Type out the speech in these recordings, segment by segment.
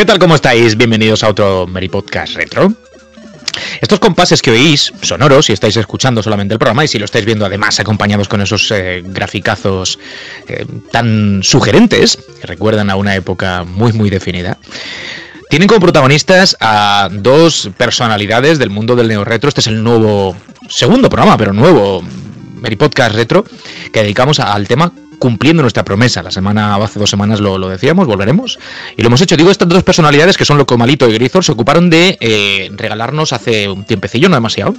¿Qué tal? ¿Cómo estáis? Bienvenidos a otro Meri Podcast Retro. Estos compases que oís, sonoros, si estáis escuchando solamente el programa y si lo estáis viendo además acompañados con esos eh, graficazos eh, tan sugerentes, que recuerdan a una época muy muy definida, tienen como protagonistas a dos personalidades del mundo del neo retro. Este es el nuevo, segundo programa, pero nuevo Meri Podcast Retro, que dedicamos al tema cumpliendo nuestra promesa. La semana, hace dos semanas lo, decíamos, volveremos. Y lo hemos hecho. Digo, estas dos personalidades que son Locomalito y Grisor se ocuparon de eh, regalarnos hace un tiempecillo, no demasiado,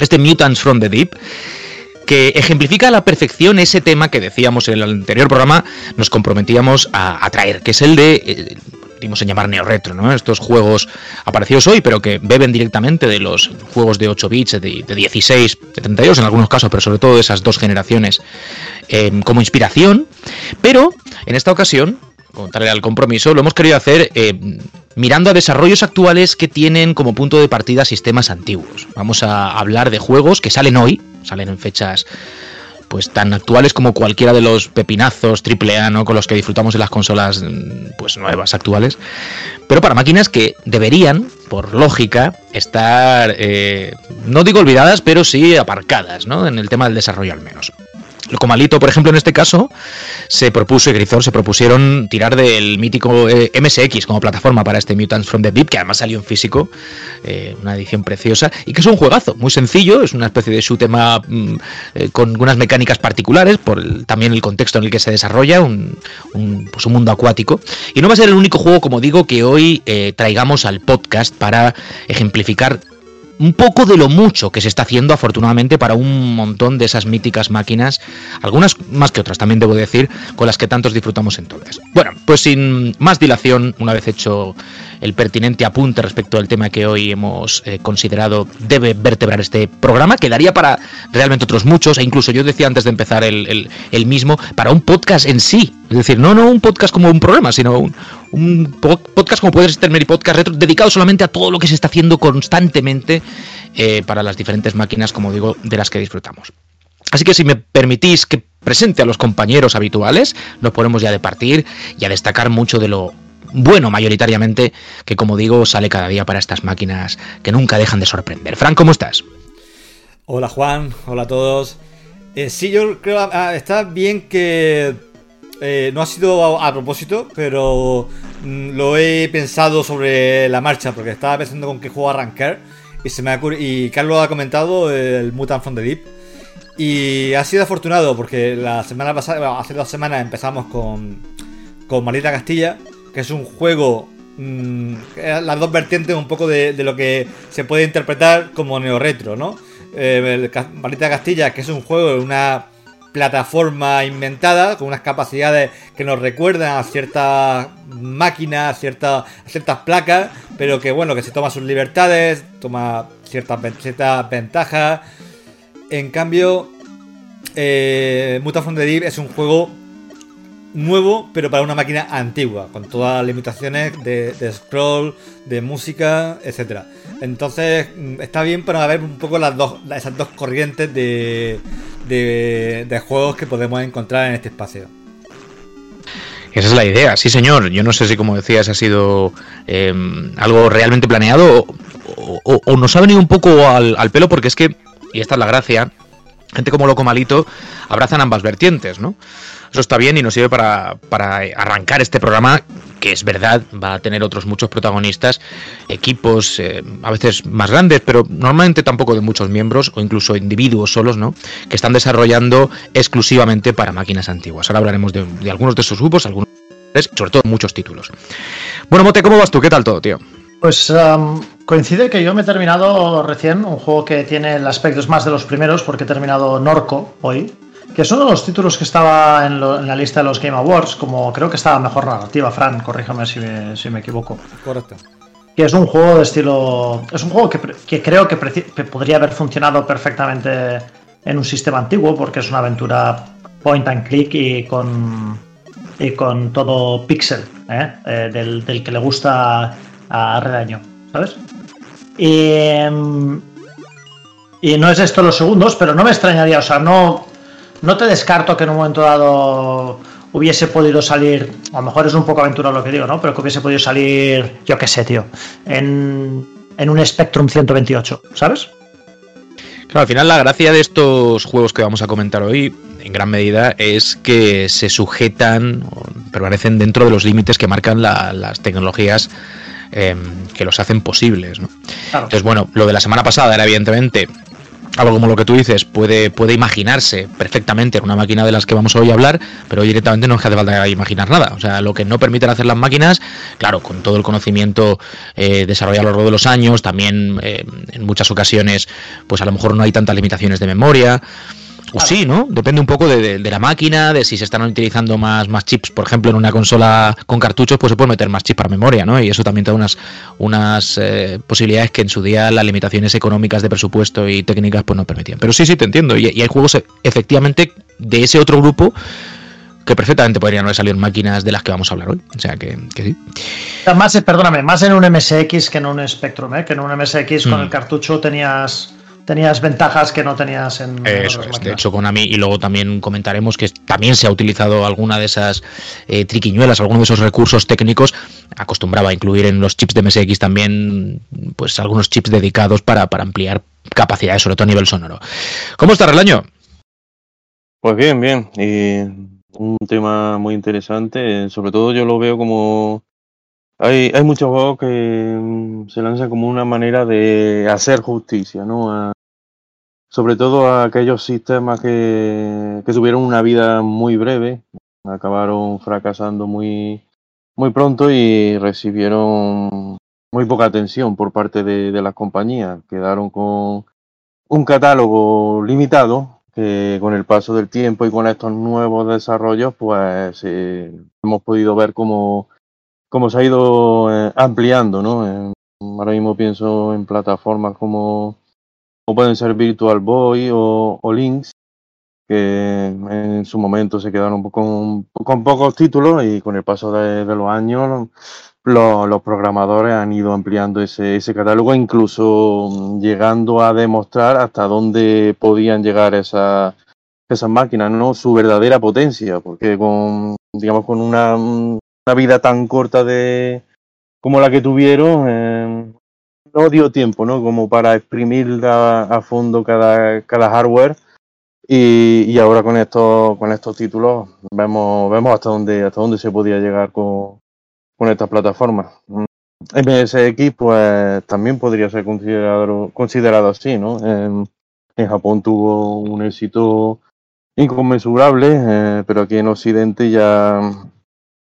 este Mutants from the Deep que ejemplifica a la perfección ese tema que decíamos en el anterior programa, nos comprometíamos a, traer, que es el de eh, en llamar neo retro, ¿no? Estos juegos aparecidos hoy, pero que beben directamente de los juegos de 8 bits, de, 16, de 32 en algunos casos, pero sobre todo de esas dos generaciones em, como inspiración. Pero en esta ocasión, contarle al compromiso, lo hemos querido hacer em, mirando a desarrollos actuales que tienen como punto de partida sistemas antiguos. Vamos a hablar de juegos que salen hoy, salen en fechas pues tan actuales como cualquiera de los pepinazos AAA, ¿no? Con los que disfrutamos de las consolas mm, pues nuevas, actuales. Pero para máquinas que deberían, por lógica, estar, eh, no digo olvidadas, pero sí aparcadas, ¿no? En el tema del desarrollo al menos. Locomalito, por ejemplo, en este caso, se propuso, y Grisor se propusieron tirar del mítico eh, MSX como plataforma para este Mutants from the Deep, que además salió en físico, eh, una edición preciosa, y que es un juegazo, muy sencillo, es una especie de shoot mm, eh, con unas mecánicas particulares, por también el contexto en el que se desarrolla, un, pues un, mundo acuático. Y no va a ser el único juego, como digo, que hoy traigamos al podcast para ejemplificar un poco de lo mucho que se está haciendo afortunadamente para un montón de esas míticas máquinas, algunas más que otras también debo decir, con las que tantos disfrutamos entonces. Bueno, pues sin más dilación, una vez hecho el pertinente apunte respecto al tema que hoy hemos eh, considerado debe vertebrar este programa, quedaría para realmente otros muchos, e incluso yo decía antes de empezar el, mismo, para un podcast en sí. Es decir, no, no un podcast como un programa, sino un, podcast como puede ser Meri Podcast Retro, dedicado solamente a todo lo que se está haciendo constantemente eh, para las diferentes máquinas, como digo, de las que disfrutamos. Así que si me permitís que presente a los compañeros habituales, nos ponemos ya de partir y a destacar mucho de lo bueno mayoritariamente, que como digo sale cada día para estas máquinas que nunca dejan de sorprender. Fran, ¿cómo estás? Hola Juan, hola a todos. Eh, sí, yo creo ah, está bien que eh, no ha sido a, propósito, pero mm, lo he pensado sobre la marcha, porque estaba pensando con qué juego arrancar. Y, se me y Carlos ha comentado el Mutant from the Deep. Y ha sido afortunado porque la semana pasada, hace dos semanas empezamos con, con Marita Castilla que es un juego mm, las dos vertientes un poco de, lo que se puede interpretar como neo-retro, ¿no? Eh, Castilla, que es un juego de una plataforma inventada con unas capacidades que nos recuerdan a ciertas máquinas, ciertas, ciertas placas, pero que bueno, que se toma sus libertades, toma ciertas, ciertas ventajas. En cambio, eh, Mutation the Deep es un juego nuevo, pero para una máquina antigua, con todas las limitaciones de, scroll, de música, etcétera. Entonces, mm, está bien para ver un poco las dos, esas dos corrientes de, de, juegos que podemos encontrar en este espacio. Esa es la idea, sí señor. Yo no sé si como decías ha sido em, algo realmente planeado o, nos ha venido un poco al, pelo porque es que, y esta es la gracia, gente como Loco Malito abrazan ambas vertientes, ¿no? Eso está bien y nos sirve para, arrancar este programa, que es verdad, va a tener otros muchos protagonistas, equipos eh, a veces más grandes, pero normalmente tampoco de muchos miembros o incluso individuos solos, ¿no? Que están desarrollando exclusivamente para máquinas antiguas. Ahora hablaremos de, algunos de esos grupos, algunos, sobre todo muchos títulos. Bueno, Mote, ¿cómo vas tú? ¿Qué tal todo, tío? Pues coincide que yo me he terminado recién un juego que tiene el aspecto más de los primeros, porque he terminado Norco hoy que es uno de los títulos que estaba en, la lista de los Game Awards, como creo que estaba mejor narrativa, Fran, corríjame si me, si me equivoco. Correcto. Que es un juego de estilo. Es un juego que, creo que, podría haber funcionado perfectamente en un sistema antiguo, porque es una aventura point and click y con, y con todo pixel, ¿eh? Eh, del, que le gusta a Redaño, ¿sabes? Y, no es esto los segundos, pero no me extrañaría, o sea, no, no te descarto que en un momento dado hubiese podido salir, a lo mejor es un poco aventurado lo que digo, ¿no? Pero que hubiese podido salir, yo qué sé, tío, en, en un Spectrum 128, ¿sabes? Claro, al final la gracia de estos juegos que vamos a comentar hoy, en gran medida, es que se sujetan, permanecen dentro de los límites que marcan las tecnologías em, que los hacen posibles. ¿no? Entonces, bueno, lo de la semana pasada era evidentemente algo como lo que tú dices, puede, puede imaginarse perfectamente en una máquina de las que vamos hoy a hablar, pero hoy directamente no es que hace falta imaginar nada. O sea, lo que no permiten hacer las máquinas, claro, con todo el conocimiento eh, desarrollado a lo largo de los años, también eh, en muchas ocasiones, pues a lo mejor no hay tantas limitaciones de memoria. O sí, ¿no? Depende un poco de, la máquina, de si se están utilizando más, más chips, por ejemplo, en una consola con cartuchos, pues se puede meter más chips para memoria, ¿no? Y eso también te da unas, unas eh, posibilidades que en su día las limitaciones económicas de presupuesto y técnicas pues no permitían. Pero sí, sí, te entiendo. Y, hay juegos efectivamente de ese otro grupo que perfectamente podrían haber salido en máquinas de las que vamos a hablar hoy. O sea que, sí. Más, perdóname, más en un MSX que en un Spectrum, ¿eh? que en un MSX con el cartucho tenías tenías ventajas que no tenías en. Eso es, de hecho, Konami, y luego también comentaremos que también se ha utilizado alguna de esas eh, triquiñuelas, alguno de esos recursos técnicos. Acostumbraba a incluir en los chips de MSX también, pues algunos chips dedicados para, ampliar capacidades, sobre todo a nivel sonoro. ¿Cómo está Relaño? Pues bien, bien. Y un tema muy interesante. Sobre todo yo lo veo como hay, hay muchos juegos que mm, se lanzan como una manera de hacer justicia, ¿no? Sobre todo a aquellos sistemas que, que tuvieron una vida muy breve, acabaron fracasando muy, muy pronto y recibieron muy poca atención por parte de, de las compañías. Quedaron con un catálogo limitado que con el paso del tiempo y con estos nuevos desarrollos, pues eh, hemos podido ver cómo como se ha ido eh, ampliando, ¿no? Ahora mismo pienso en plataformas como, pueden ser Virtual Boy o, o, Links, que en su momento se quedaron con, con pocos títulos y con el paso de, los años los, programadores han ido ampliando ese, ese catálogo, incluso llegando a demostrar hasta dónde podían llegar esas esas máquinas, ¿no? Su verdadera potencia, porque con, digamos, con una una vida tan corta de como la que tuvieron, eh, no dio tiempo, ¿no? Como para exprimir a, fondo cada, cada hardware. Y, y, ahora con estos, con estos títulos vemos, vemos hasta dónde, hasta dónde se podía llegar con, con estas plataformas. MSX pues también podría ser considerado, considerado así, ¿no? En, Japón tuvo un éxito inconmensurable, eh, pero aquí en Occidente ya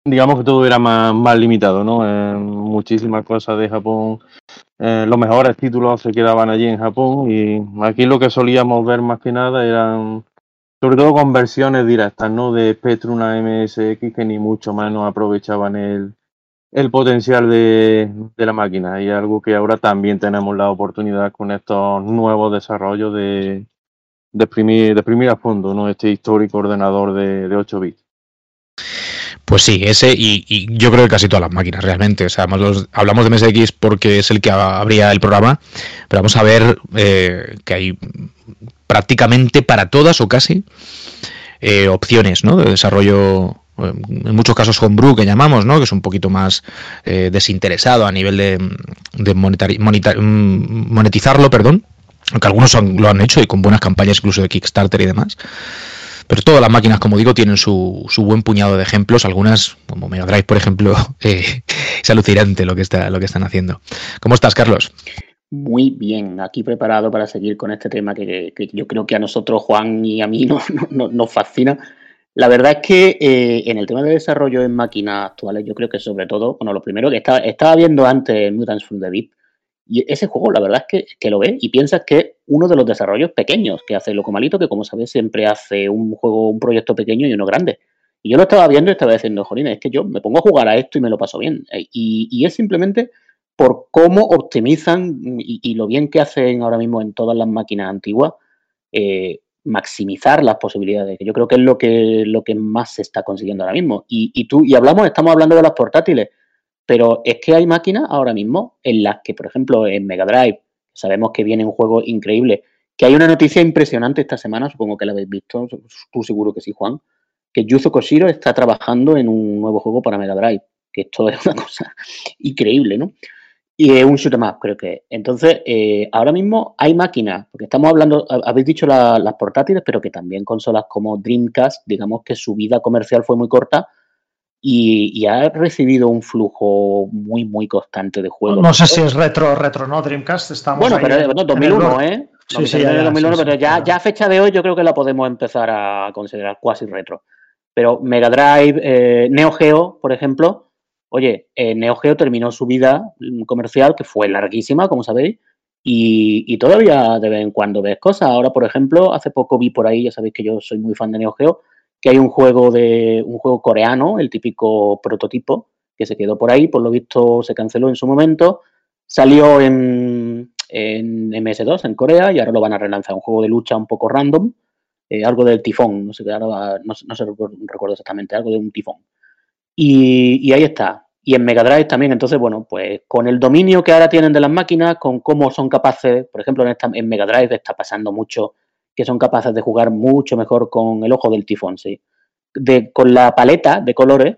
digamos que todo era más, más limitado, ¿no? Muchísimas cosas de Japón, eh, los mejores títulos se quedaban allí en Japón y aquí lo que solíamos ver más que nada eran sobre todo conversiones directas, ¿no? De Spectrum a MSX que ni mucho menos aprovechaban el, el potencial de, de, la máquina y algo que ahora también tenemos la oportunidad con estos nuevos desarrollos de, de exprimir a fondo, ¿no? Este histórico ordenador de, de 8 bits. Pues sí, ese y, yo creo que casi todas las máquinas realmente. O sea, hablamos de MSX porque es el que abría el programa, pero vamos a ver eh, que hay prácticamente para todas o casi eh, opciones ¿no? de desarrollo eh, en muchos casos homebrew que llamamos, ¿no? que es un poquito más desinteresado a nivel de, mm, monetizarlo, perdón, aunque algunos lo han hecho y con buenas campañas incluso de Kickstarter y demás. Pero todas las máquinas, como digo, tienen su, su buen puñado de ejemplos. Algunas, como Mega Drive, por ejemplo, eh, es alucinante lo que, está, lo que están haciendo. ¿Cómo estás, Carlos? Muy bien, aquí preparado para seguir con este tema que, yo creo que a nosotros, Juan y a mí, nos fascina. La verdad es que eh, en el tema de desarrollo en máquinas actuales, yo creo que sobre todo, bueno, lo primero que estaba, estaba viendo antes Mutants from the Deep, y ese juego, la verdad es que, lo ves y piensas que es uno de los desarrollos pequeños que hace Locomalito, que como sabes siempre hace un juego, un proyecto pequeño y uno grande. Y yo lo estaba viendo y estaba diciendo, Jolina, es que yo me pongo a jugar a esto y me lo paso bien. Eh, y, es simplemente por cómo optimizan y, lo bien que hacen ahora mismo en todas las máquinas antiguas, eh, maximizar las posibilidades, que yo creo que es lo que, lo que más se está consiguiendo ahora mismo. Y, y tú, y hablamos, estamos hablando de las portátiles. Pero es que hay máquinas ahora mismo en las que, por ejemplo, en Mega Drive, sabemos que viene un juego increíble, que hay una noticia impresionante esta semana, supongo que la habéis visto, tú seguro que sí, Juan, que Yuzo Koshiro está trabajando en un nuevo juego para Mega Drive, que esto es una cosa increíble, ¿no? Y es un shoot em up, creo que. Entonces, eh, ahora mismo hay máquinas, porque estamos hablando, habéis dicho las portátiles, pero que también consolas como Dreamcast, digamos que su vida comercial fue muy corta y, ha recibido un flujo muy, muy constante de juegos. No sé si es retro, retro, ¿no? Dreamcast estamos Bueno, pero no, 2001, ¿eh? Sí, sí, ya, 2001, pero ya, ya a fecha de hoy yo creo que la podemos empezar a considerar cuasi retro. Pero Mega Drive, eh, Neo Geo, por ejemplo, oye, eh, Neo Geo terminó su vida comercial, que fue larguísima, como sabéis, y, y, todavía de vez en cuando ves cosas. Ahora, por ejemplo, hace poco vi por ahí, ya sabéis que yo soy muy fan de Neo Geo, que hay un juego de un juego coreano, el típico prototipo, que se quedó por ahí, por lo visto se canceló en su momento, salió en, en MS2 en Corea y ahora lo van a relanzar, un juego de lucha un poco random, eh, algo del tifón, no sé, ahora no, no sé, recuerdo exactamente, algo de un tifón. Y, y, ahí está. Y en Mega Drive también, entonces, bueno, pues con el dominio que ahora tienen de las máquinas, con cómo son capaces, por ejemplo, en, esta, en Mega Drive está pasando mucho que son capaces de jugar mucho mejor con el ojo del tifón, sí. De, con la paleta de colores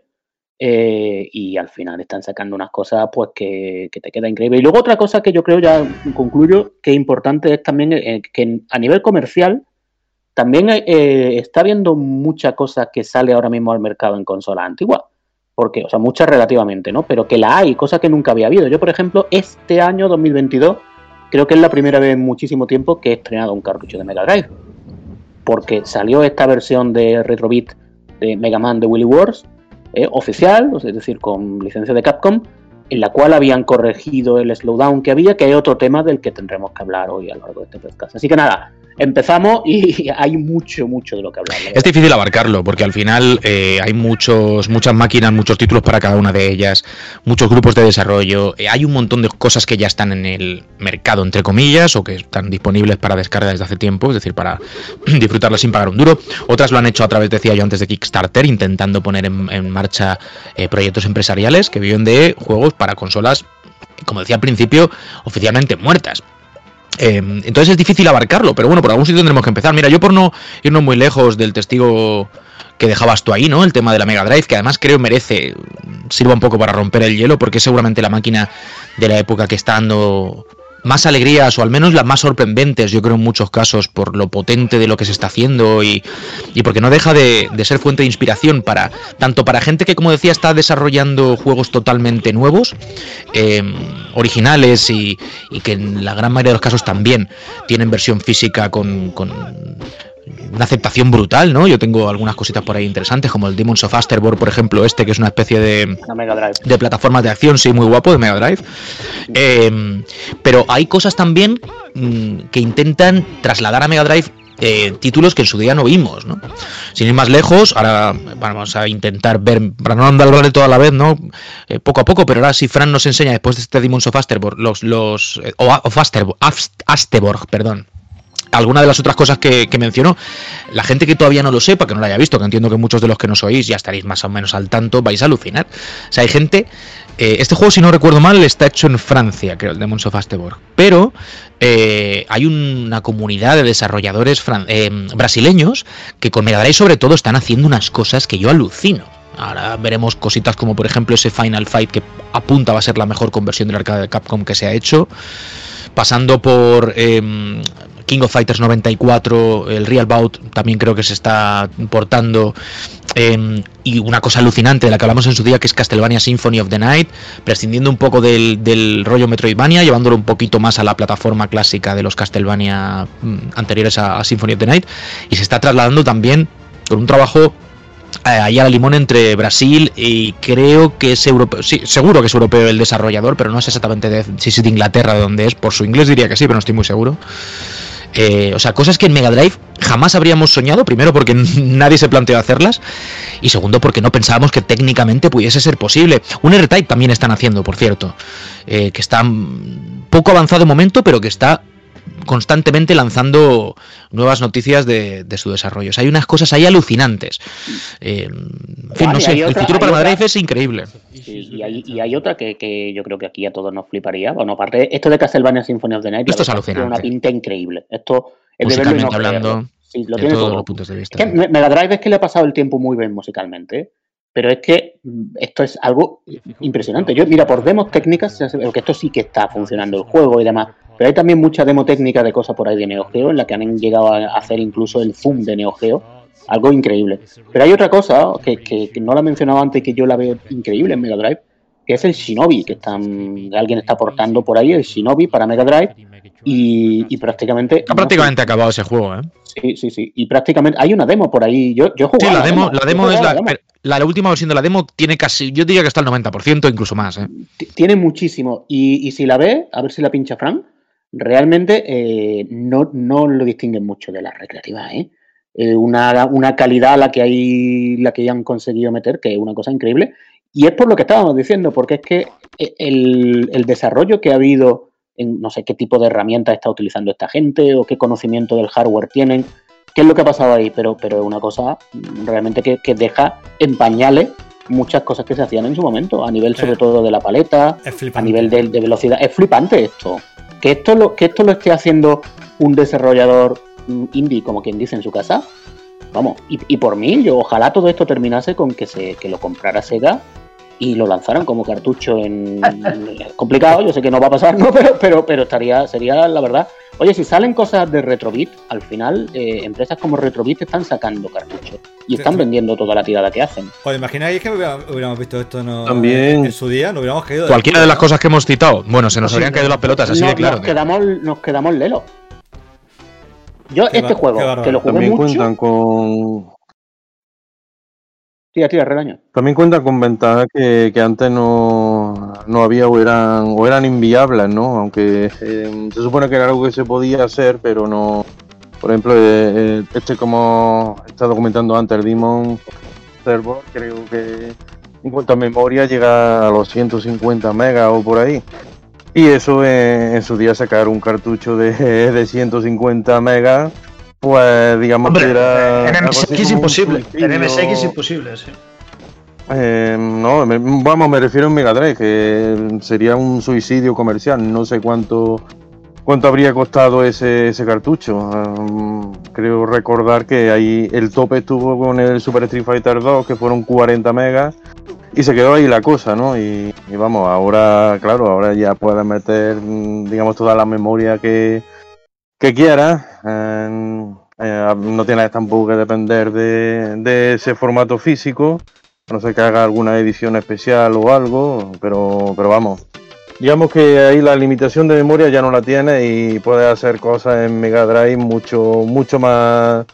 eh, y al final están sacando unas cosas pues que, te queda increíble. Y luego otra cosa que yo creo, ya concluyo, que es importante es también eh, que a nivel comercial también eh, está viendo mucha cosa que sale ahora mismo al mercado en consolas antiguas. Porque, o sea, muchas relativamente, ¿no? Pero que la hay, cosa que nunca había habido. Yo, por ejemplo, este año 2022 creo que es la primera vez en muchísimo tiempo que he estrenado un cartucho de Mega Drive. Porque salió esta versión de Retrobit de Mega Man de Willy Wars, eh, oficial, es decir, con licencia de Capcom, en la cual habían corregido el slowdown que había, que hay otro tema del que tendremos que hablar hoy a lo largo de este podcast. Así que nada, empezamos y hay mucho, mucho de lo que hablar. Es difícil abarcarlo porque al final eh, hay muchos, muchas máquinas, muchos títulos para cada una de ellas, muchos grupos de desarrollo, eh, hay un montón de cosas que ya están en el mercado, entre comillas, o que están disponibles para descarga desde hace tiempo, es decir, para disfrutarlas sin pagar un duro. Otras lo han hecho a través, decía yo antes, de Kickstarter, intentando poner en, marcha eh, proyectos empresariales que viven de juegos para consolas como decía al principio, oficialmente muertas. Em, entonces es difícil abarcarlo, pero bueno, por algún sitio tendremos que empezar. Mira, yo por no irnos muy lejos del testigo que dejabas tú ahí, ¿no? El tema de la Mega Drive, que además creo merece, sirva un poco para romper el hielo, porque es seguramente la máquina de la época que está dando más alegrías, o al menos las más sorprendentes, yo creo en muchos casos, por lo potente de lo que se está haciendo y, porque no deja de, ser fuente de inspiración para tanto para gente que, como decía, está desarrollando juegos totalmente nuevos, em, originales y, que en la gran mayoría de los casos también tienen versión física con, con una aceptación brutal, ¿no? Yo tengo algunas cositas por ahí interesantes, como el Demons of Asterborn, por ejemplo, este, que es una especie de, de plataformas de acción, sí, muy guapo, de Mega Drive. Em, pero hay cosas también mm, que intentan trasladar a Mega Drive eh, títulos que en su día no vimos, ¿no? Sin ir más lejos, ahora vamos a intentar ver, para no andar toda la vez, ¿no? Eh, poco a poco, pero ahora si Fran nos enseña después de este Demons of Asterborn, los, los, eh, of Asterborg, perdón, alguna de las otras cosas que, mencionó, la gente que todavía no lo sepa, que no lo haya visto, que entiendo que muchos de los que nos oís ya estaréis más o menos al tanto, vais a alucinar. O sea, hay gente. Eh, este juego, si no recuerdo mal, está hecho en Francia, creo, el Demons of Asteborg. Pero eh, hay una comunidad de desarrolladores eh, brasileños que con Mega sobre todo, están haciendo unas cosas que yo alucino. Ahora veremos cositas como, por ejemplo, ese Final Fight que apunta a ser la mejor conversión del arcade de Capcom que se ha hecho pasando por em, King of Fighters 94, el Real Bout también creo que se está portando. Em, y una cosa alucinante de la que hablamos en su día, que es Castlevania Symphony of the Night, prescindiendo un poco del, rollo Metroidvania, llevándolo un poquito más a la plataforma clásica de los Castlevania mm, anteriores a Symphony of the Night. Y se está trasladando también con un trabajo eh, ahí a la limón entre Brasil y creo que es europeo, sí, seguro que es europeo el desarrollador, pero no sé exactamente de, si es de Inglaterra de dónde es, por su inglés diría que sí, pero no estoy muy seguro. Eh, o sea, cosas que en Mega Drive jamás habríamos soñado, primero porque nadie se planteó hacerlas y segundo porque no pensábamos que técnicamente pudiese ser posible. Un R-Type también están haciendo, por cierto, eh, que está poco avanzado momento, pero que está constantemente lanzando nuevas noticias de, su desarrollo. hay unas cosas ahí alucinantes. Eh, en fin, no sé, el futuro para Madrid es increíble. y, hay, otra que, yo creo que aquí a todos nos fliparía. Bueno, aparte, esto de Castlevania Symphony of the Night esto es alucinante. una pinta increíble. Esto es de verlo hablando. Sí, lo de tiene todos todo. los puntos de vista. Es que Mega Drive es que le ha pasado el tiempo muy bien musicalmente, pero es que mm, esto es algo impresionante. Yo, mira, por demos técnicas, ya se ve que esto sí que está funcionando el juego y demás, pero hay también mucha demo técnica de cosas por ahí de Neo Geo en la que han llegado a hacer incluso el zoom de Neo Geo, algo increíble. Pero hay otra cosa que, que- que no la he mencionado antes y que yo la veo increíble en Mega Drive, que es el Shinobi, que están, alguien está aportando por ahí, el Shinobi para Mega Drive, y, y prácticamente... Está prácticamente acabado ese juego, ¿eh? Sí, sí, sí. Y prácticamente hay una demo por ahí. Yo, yo he Sí, la demo, la demo es la, demo. la, la última versión de la demo tiene casi, yo diría que está al 90%, incluso más, ¿eh? Tiene muchísimo. Y, y si la ves, a ver si la pincha Frank, realmente eh, no, no lo distinguen mucho de la recreativa, ¿eh? Eh, una, una calidad a la que hay, la que han conseguido meter, que es una cosa increíble. Y es por lo que estábamos diciendo, porque es que eh, el, el desarrollo que ha habido en no sé qué tipo de herramientas está utilizando esta gente o qué conocimiento del hardware tienen, qué es lo que ha pasado ahí, pero, pero es una cosa realmente que, que deja en pañales muchas cosas que se hacían en su momento, a nivel sobre todo de la paleta, a nivel de, de velocidad. Es flipante esto. Que esto, lo, que esto lo esté haciendo un desarrollador mm, indie, como quien dice en su casa. Vamos, y, por mí, yo ojalá todo esto terminase con que se que lo comprara Sega y lo lanzaran como cartucho en es complicado, yo sé que no va a pasar, no, pero, pero, pero estaría, sería la verdad. Oye, si salen cosas de Retrobit, al final eh, empresas como Retrobit están sacando cartuchos y están Sí. vendiendo toda la tirada que hacen. ¿Os imagináis que hubiéramos, hubiéramos visto esto no, También. en su día? Nos hubiéramos caído. Cualquiera de las cosas que hemos citado, bueno, se nos Sí, habrían caído las pelotas, así No- de claro. Nos quedamos, nos quedamos lelos. Yo, Qué este juego, que lo jugué También mucho. cuentan con Tira, tira, regaño. también cuentan con ventajas que, antes no, no había o eran o eran inviables, ¿no? Aunque eh, se supone que era algo que se podía hacer, pero no. Por ejemplo, eh, eh, este como he estado comentando antes, el Demon Server, creo que en cuanto a memoria llega a los 150 megas o por ahí. Y eso en, en su día sacar un cartucho de, de 150 megas, pues digamos Hombre, que era... en MSX un imposible. En MSX imposible, sí. Eh, no, me- vamos, me refiero en Mega Drive, que sería un suicidio comercial. No sé cuánto cuánto habría costado ese, ese cartucho. Um, creo recordar que ahí el tope estuvo con el Super Street Fighter 2, que fueron 40 megas, y se quedó ahí la cosa, ¿no? Y, y vamos, ahora, claro, ahora ya puedes meter, mm, digamos, toda la memoria que, que quieras. Eh, no tienes tampoco que depender de, ese formato físico. No sé que haga alguna edición especial o algo, pero, pero vamos. Digamos que ahí la limitación de memoria ya no la tiene y puedes hacer cosas en Mega Drive mucho, mucho más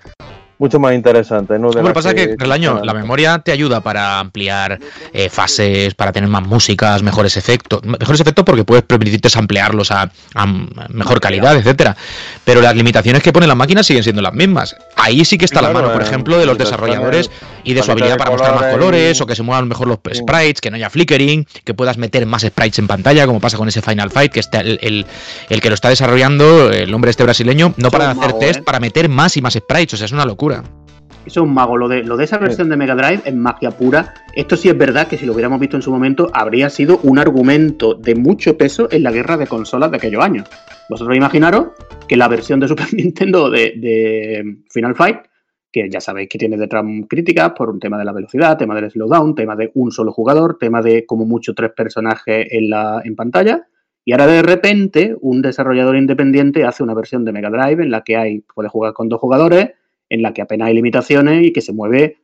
mucho más interesantes, ¿no? De Lo que las pasa es que, Relaño, la memoria te ayuda para ampliar eh, fases, para tener más músicas, mejores efectos. Mejores efectos porque puedes permitirte ampliarlos a, a mejor calidad, etcétera. Pero las limitaciones que pone la máquina siguen siendo las mismas. Ahí sí que está la mano, por ejemplo, de los desarrolladores y de su habilidad para mostrar más colores o que se muevan mejor los sprites, que no haya flickering, que puedas meter más sprites en pantalla, como pasa con ese Final Fight, que está el, el- el que lo está desarrollando, el hombre este brasileño, no para hacer test, para meter más y más sprites. O sea, es una locura. Eso es un mago. Lo de, lo de esa versión de Mega Drive es magia pura. Esto sí es verdad que si lo hubiéramos visto en su momento, habría sido un argumento de mucho peso en la guerra de consolas de aquellos años. Vosotros imaginaros que la versión de Super Nintendo de, de Final Fight, que ya sabéis que tiene detrás críticas por un tema de la velocidad, tema del slowdown, tema de un solo jugador, tema de como mucho tres personajes en, la, en pantalla. Y ahora de repente un desarrollador independiente hace una versión de Mega Drive en la que hay, puede jugar con dos jugadores, en la que apenas hay limitaciones y que se mueve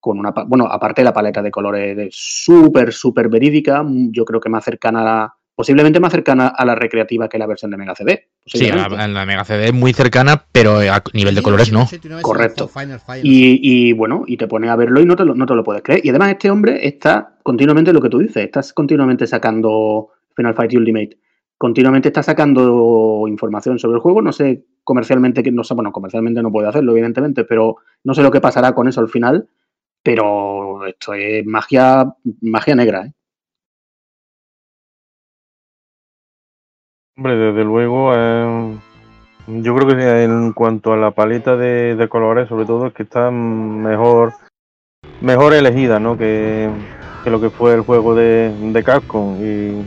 con una, bueno, aparte de la paleta de colores de súper, súper verídica, mm, yo creo que más cercana a la, posiblemente más cercana a la recreativa que la versión de Mega CD. Sí, la, Mega CD es muy cercana, pero a nivel de colores no. Correcto. Y, y, bueno, y te pones a verlo y no te, lo, no te lo puedes creer. Y además este hombre está continuamente lo que tú dices, estás continuamente sacando Final Fight Ultimate, continuamente está sacando información sobre el juego, no sé comercialmente, que no sé, bueno, comercialmente no puede hacerlo, evidentemente, pero no sé lo que pasará con eso al final, pero esto es magia, magia negra, ¿eh? Hombre, desde luego, eh, yo creo que en cuanto a la paleta de, colores, sobre todo, es que está mejor, mejor elegida, ¿no? Que, que lo que fue el juego de, de Capcom. Y,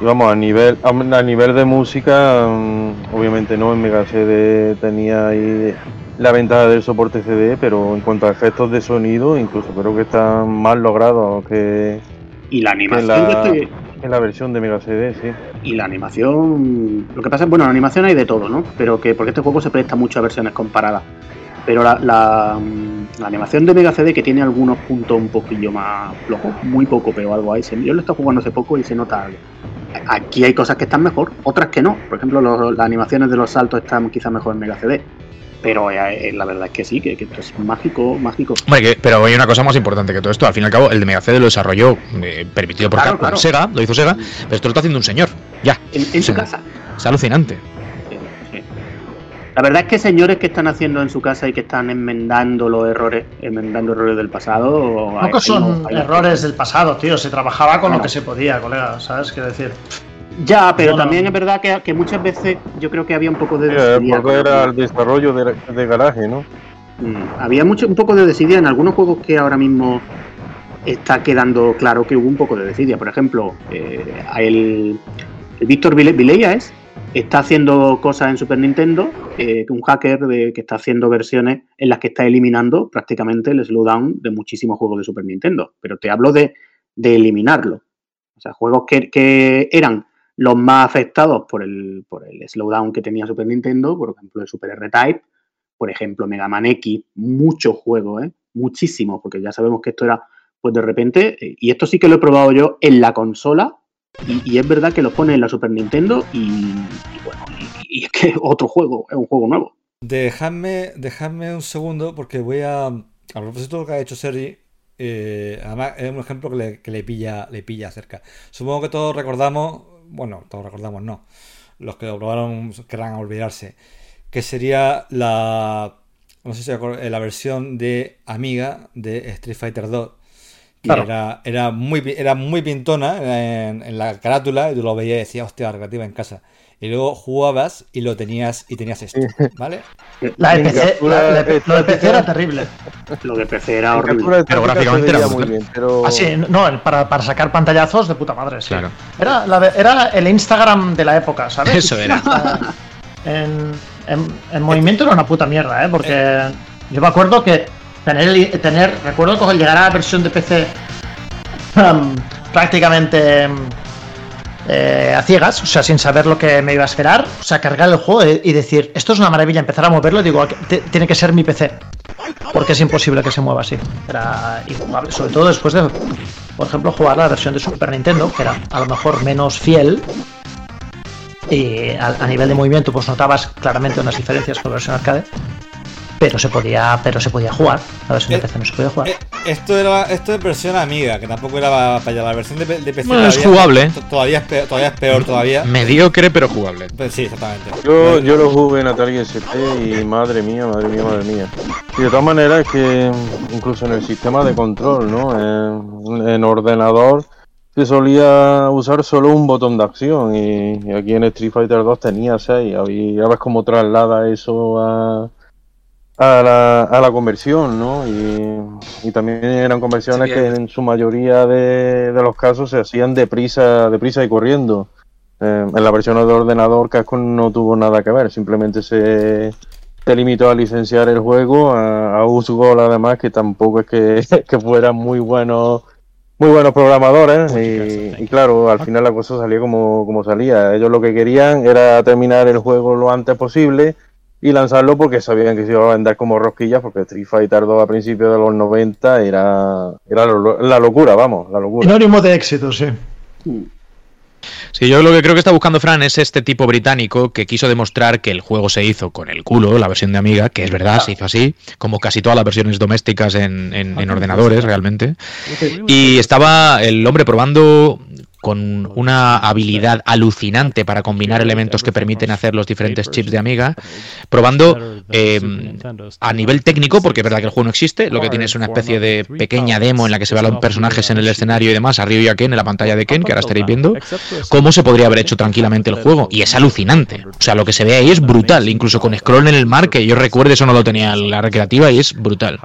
y vamos, a nivel, a nivel de música, mm, obviamente no, en Mega CD tenía ahí la ventaja del soporte CD, pero en cuanto a efectos de sonido, incluso creo que están más logrados que, y la animación este en la, versión de Mega CD, sí. Y la animación, lo que pasa es, bueno, la animación hay de todo, ¿no? Pero que porque este juego se presta mucho a versiones comparadas. Pero la, la, la, animación de Mega CD que tiene algunos puntos un poquillo más flojos, muy poco, pero algo ahí. Yo lo he estado jugando hace poco y se nota algo. Aquí hay cosas que están mejor, otras que no. Por ejemplo, las animaciones de los saltos están quizás mejor en Mega CD. Pero eh, eh, la verdad es que sí, que, esto es mágico, mágico. pero hay una cosa más importante que todo esto. Al fin y al cabo, el de Mega CD lo desarrolló eh, permitido por Sega, lo hizo Sega, pero esto lo está haciendo un señor. Ya. En, su casa. Es alucinante. La verdad es que señores que están haciendo en su casa y que están enmendando los errores, enmendando errores del pasado. No que son errores del pasado, tío. Se trabajaba con lo que se podía, colega, ¿sabes? Quiero decir. Ya, pero también es verdad que, muchas veces yo creo que había un poco de desidia. porque era el desarrollo de, garaje, ¿no? Mm, había mucho, un poco de desidia en algunos juegos que ahora mismo está quedando claro que hubo un poco de desidia. Por ejemplo, eh, el, el Víctor Vilella es está haciendo cosas en Super Nintendo, eh, un hacker de, que está haciendo versiones en las que está eliminando prácticamente el slowdown de muchísimos juegos de Super Nintendo. Pero te hablo de, eliminarlo. O sea, juegos que, eran los más afectados por el, por el slowdown que tenía Super Nintendo, por ejemplo, el Super R-Type, por ejemplo, Mega Man X, muchos juegos, ¿eh? muchísimos, porque ya sabemos que esto era, pues de repente, eh, y esto sí que lo he probado yo en la consola, y, es verdad que lo pone en la Super Nintendo y, bueno, y, es que otro juego, es un juego nuevo. Dejadme, dejadme un segundo porque voy a. A propósito de lo que ha hecho Sergi, eh, además es un ejemplo que le, pilla, le pilla cerca. Supongo que todos recordamos, bueno, todos recordamos no, los que lo probaron querrán olvidarse, que sería la, no sé si la versión de Amiga de Street Fighter 2 era, era, muy, era muy pintona en, la carátula y tú lo veías y decías, hostia, recreativa en casa. Y luego jugabas y lo tenías y tenías esto, ¿vale? La de PC, lo de PC era terrible. Lo de PC era horrible. Pero gráficamente era muy bien. Pero... Ah, sí, no, para, para, sacar pantallazos de puta madre, sí. Claro. Era, la era el Instagram de la época, ¿sabes? Eso era. En, en, movimiento era una puta mierda, ¿eh? Porque yo me acuerdo que Tener, tener recuerdo que llegar a la versión de PC prácticamente eh, a ciegas, o sea, sin saber lo que me iba a esperar, o sea, cargar el juego y decir, esto es una maravilla, empezar a moverlo, digo, tiene que ser mi PC, porque es imposible que se mueva así. Era injugable, sobre todo después de, por ejemplo, jugar la versión de Super Nintendo, que era a lo mejor menos fiel, y a, a nivel de movimiento, pues notabas claramente unas diferencias con la versión arcade pero se podía pero se podía jugar. La versión de eh, PC no se podía jugar. eh, esto era esto es versión amiga que tampoco era para allá la versión de, PC bueno, es jugable. Todavía es peor, todavía es peor todavía. Mediocre pero jugable. Pues sí exactamente. Yo, yo lo jugué en Atari ST y madre mía madre mía madre mía. Y de todas maneras es que incluso en el sistema de control no en, ordenador se solía usar solo un botón de acción y, aquí en Street Fighter 2 tenía 6 y ya ves cómo traslada eso a a la, a la conversión, ¿no? Y, también eran conversiones que en su mayoría de, los casos se hacían deprisa, deprisa y corriendo. Eh, en la versión de ordenador Casco no tuvo nada que ver, simplemente se, se limitó a licenciar el juego a, a Usgol además que tampoco es que, que fueran muy buenos muy buenos programadores y, y, claro, al final la cosa salía como, como salía. Ellos lo que querían era terminar el juego lo antes posible y lanzarlo porque sabían que se iba a vender como rosquillas, porque Street Fighter 2 a principios de los 90 era, era la locura, vamos, la locura. Sinónimo de éxito, sí. Sí, yo lo que creo que está buscando Fran es este tipo británico que quiso demostrar que el juego se hizo con el culo, la versión de Amiga, que es verdad, se hizo así, como casi todas las versiones domésticas en, en, en ordenadores realmente. Y estaba el hombre probando con una habilidad alucinante para combinar elementos que permiten hacer los diferentes chips de Amiga, probando eh, a nivel técnico, porque es verdad que el juego no existe, lo que tiene es una especie de pequeña demo en la que se ven los personajes en el escenario y demás, arriba y a Ken en la pantalla de Ken, que ahora estaréis viendo, cómo se podría haber hecho tranquilamente el juego, y es alucinante. O sea, lo que se ve ahí es brutal, incluso con scroll en el mar, que yo recuerdo eso no lo tenía la recreativa y es brutal.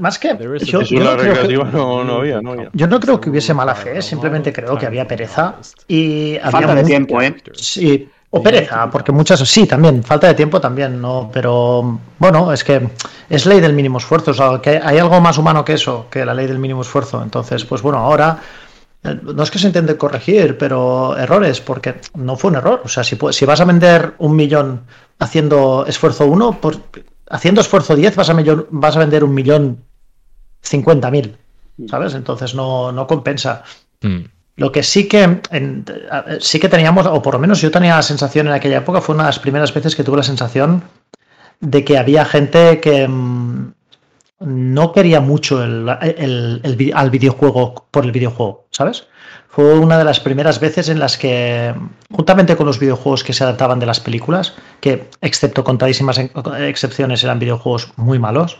más que... Yo, no, creo que, yo no creo que hubiese mala fe, simplemente creo que había pereza y había Falta de tiempo, ¿eh? Sí, o pereza, porque muchas sí, también, falta de tiempo también, no, pero bueno, es que es ley del mínimo esfuerzo, o sea, que hay algo más humano que eso, que la ley del mínimo esfuerzo. Entonces, pues bueno, ahora eh, no es que se intente corregir, pero errores, porque no fue un error. O sea, si, si vas a vender un millón haciendo esfuerzo uno, por, haciendo esfuerzo 10 vas a, millón, vas a vender un millón cincuenta mil, ¿sabes? Entonces no, no compensa. Mm. Lo que sí que eh, sí que teníamos, o por lo menos yo tenía la sensación en aquella época, fue una de las primeras veces que tuve la sensación de que había gente que mm, no quería mucho el, el- al videojuego por el videojuego, ¿sabes? Fue una de las primeras veces en las que, juntamente con los videojuegos que se adaptaban de las películas, que excepto contadísimas excepciones eran videojuegos muy malos,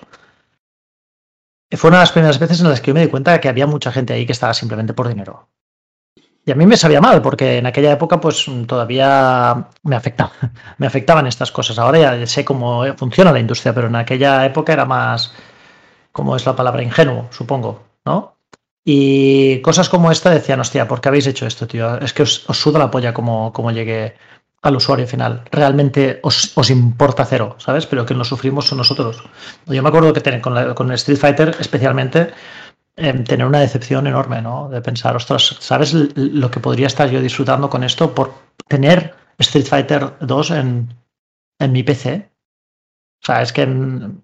fue una de las primeras veces en las que yo me di cuenta de que había mucha gente ahí que estaba simplemente por dinero. Y a mí me sabía mal, porque en aquella época pues todavía me afectaba, me afectaban estas cosas. Ahora ya sé cómo funciona la industria, pero en aquella época era más, como es la palabra, ingenuo, supongo, ¿no? Y cosas como esta decían, hostia, ¿por qué habéis hecho esto, tío? Es que os, os suda la polla como, como llegue al usuario final. Realmente os, os importa cero, ¿sabes? Pero que lo sufrimos son nosotros. Yo me acuerdo que tener, con, con Street Fighter especialmente, em, tener una decepción enorme, ¿no? De pensar, ostras, ¿sabes lo que podría estar yo disfrutando con esto por tener Street Fighter 2 en, en mi PC? O sea, es que mm,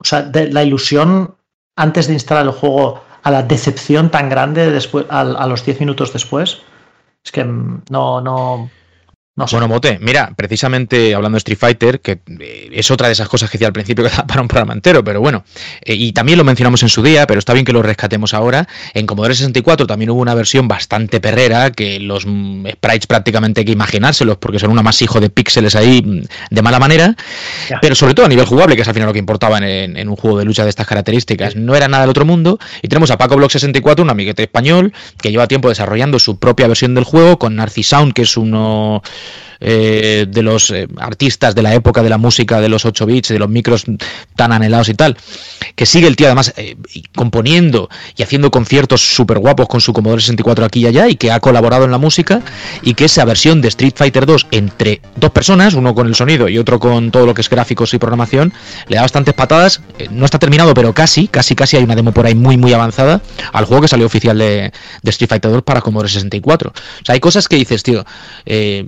o sea, de la ilusión antes de instalar el juego a la decepción tan grande después, a, a los 10 minutos después, es que mm, no, no, no sé. Bueno, Mote, mira, precisamente hablando de Street Fighter, que eh, es otra de esas cosas que decía al principio que da para un programa entero, pero bueno, eh, y también lo mencionamos en su día, pero está bien que lo rescatemos ahora. En Commodore 64 también hubo una versión bastante perrera, que los mm, sprites prácticamente hay que imaginárselos, porque son un amasijo de píxeles ahí mm, de mala manera, Ya. pero sobre todo a nivel jugable, que es al final lo que importaba en, en un juego de lucha de estas características. No era nada del otro mundo, y tenemos a Paco Block 64, un amiguete español, que lleva tiempo desarrollando su propia versión del juego, con Narcisound, que es uno eh, de los eh, artistas de la época de la música de los 8 bits, de los micros tan anhelados y tal, que sigue el tío además eh, componiendo y haciendo conciertos súper guapos con su Commodore 64 aquí y allá y que ha colaborado en la música y que esa versión de Street Fighter 2 entre dos personas, uno con el sonido y otro con todo lo que es gráficos y programación, le da bastantes patadas, eh, no está terminado pero casi, casi casi hay una demo por ahí muy muy avanzada al juego que salió oficial de, de Street Fighter 2 para Commodore 64. O sea, hay cosas que dices, tío, eh,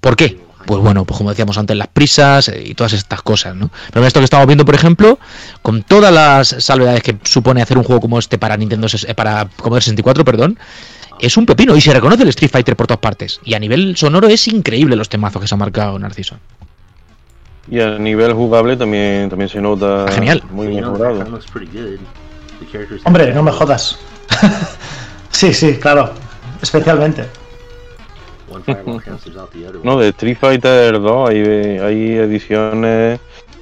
¿Por qué? Pues bueno, pues como decíamos antes, las prisas eh, y todas estas cosas, ¿no? Pero esto que estamos viendo, por ejemplo, con todas las salvedades que supone hacer un juego como este para Nintendo, ses- eh, para Commodore 64, perdón, es un pepino y se reconoce el Street Fighter por todas partes. Y a nivel sonoro es increíble los temazos que se ha marcado Narciso. Y a nivel jugable también, también se nota Genial. muy mejorado. background looks pretty good. The characters have Hombre, no me jodas. sí, sí, claro. Especialmente. One fireball cancels out the other No, de Street Fighter 2 hay, hay ediciones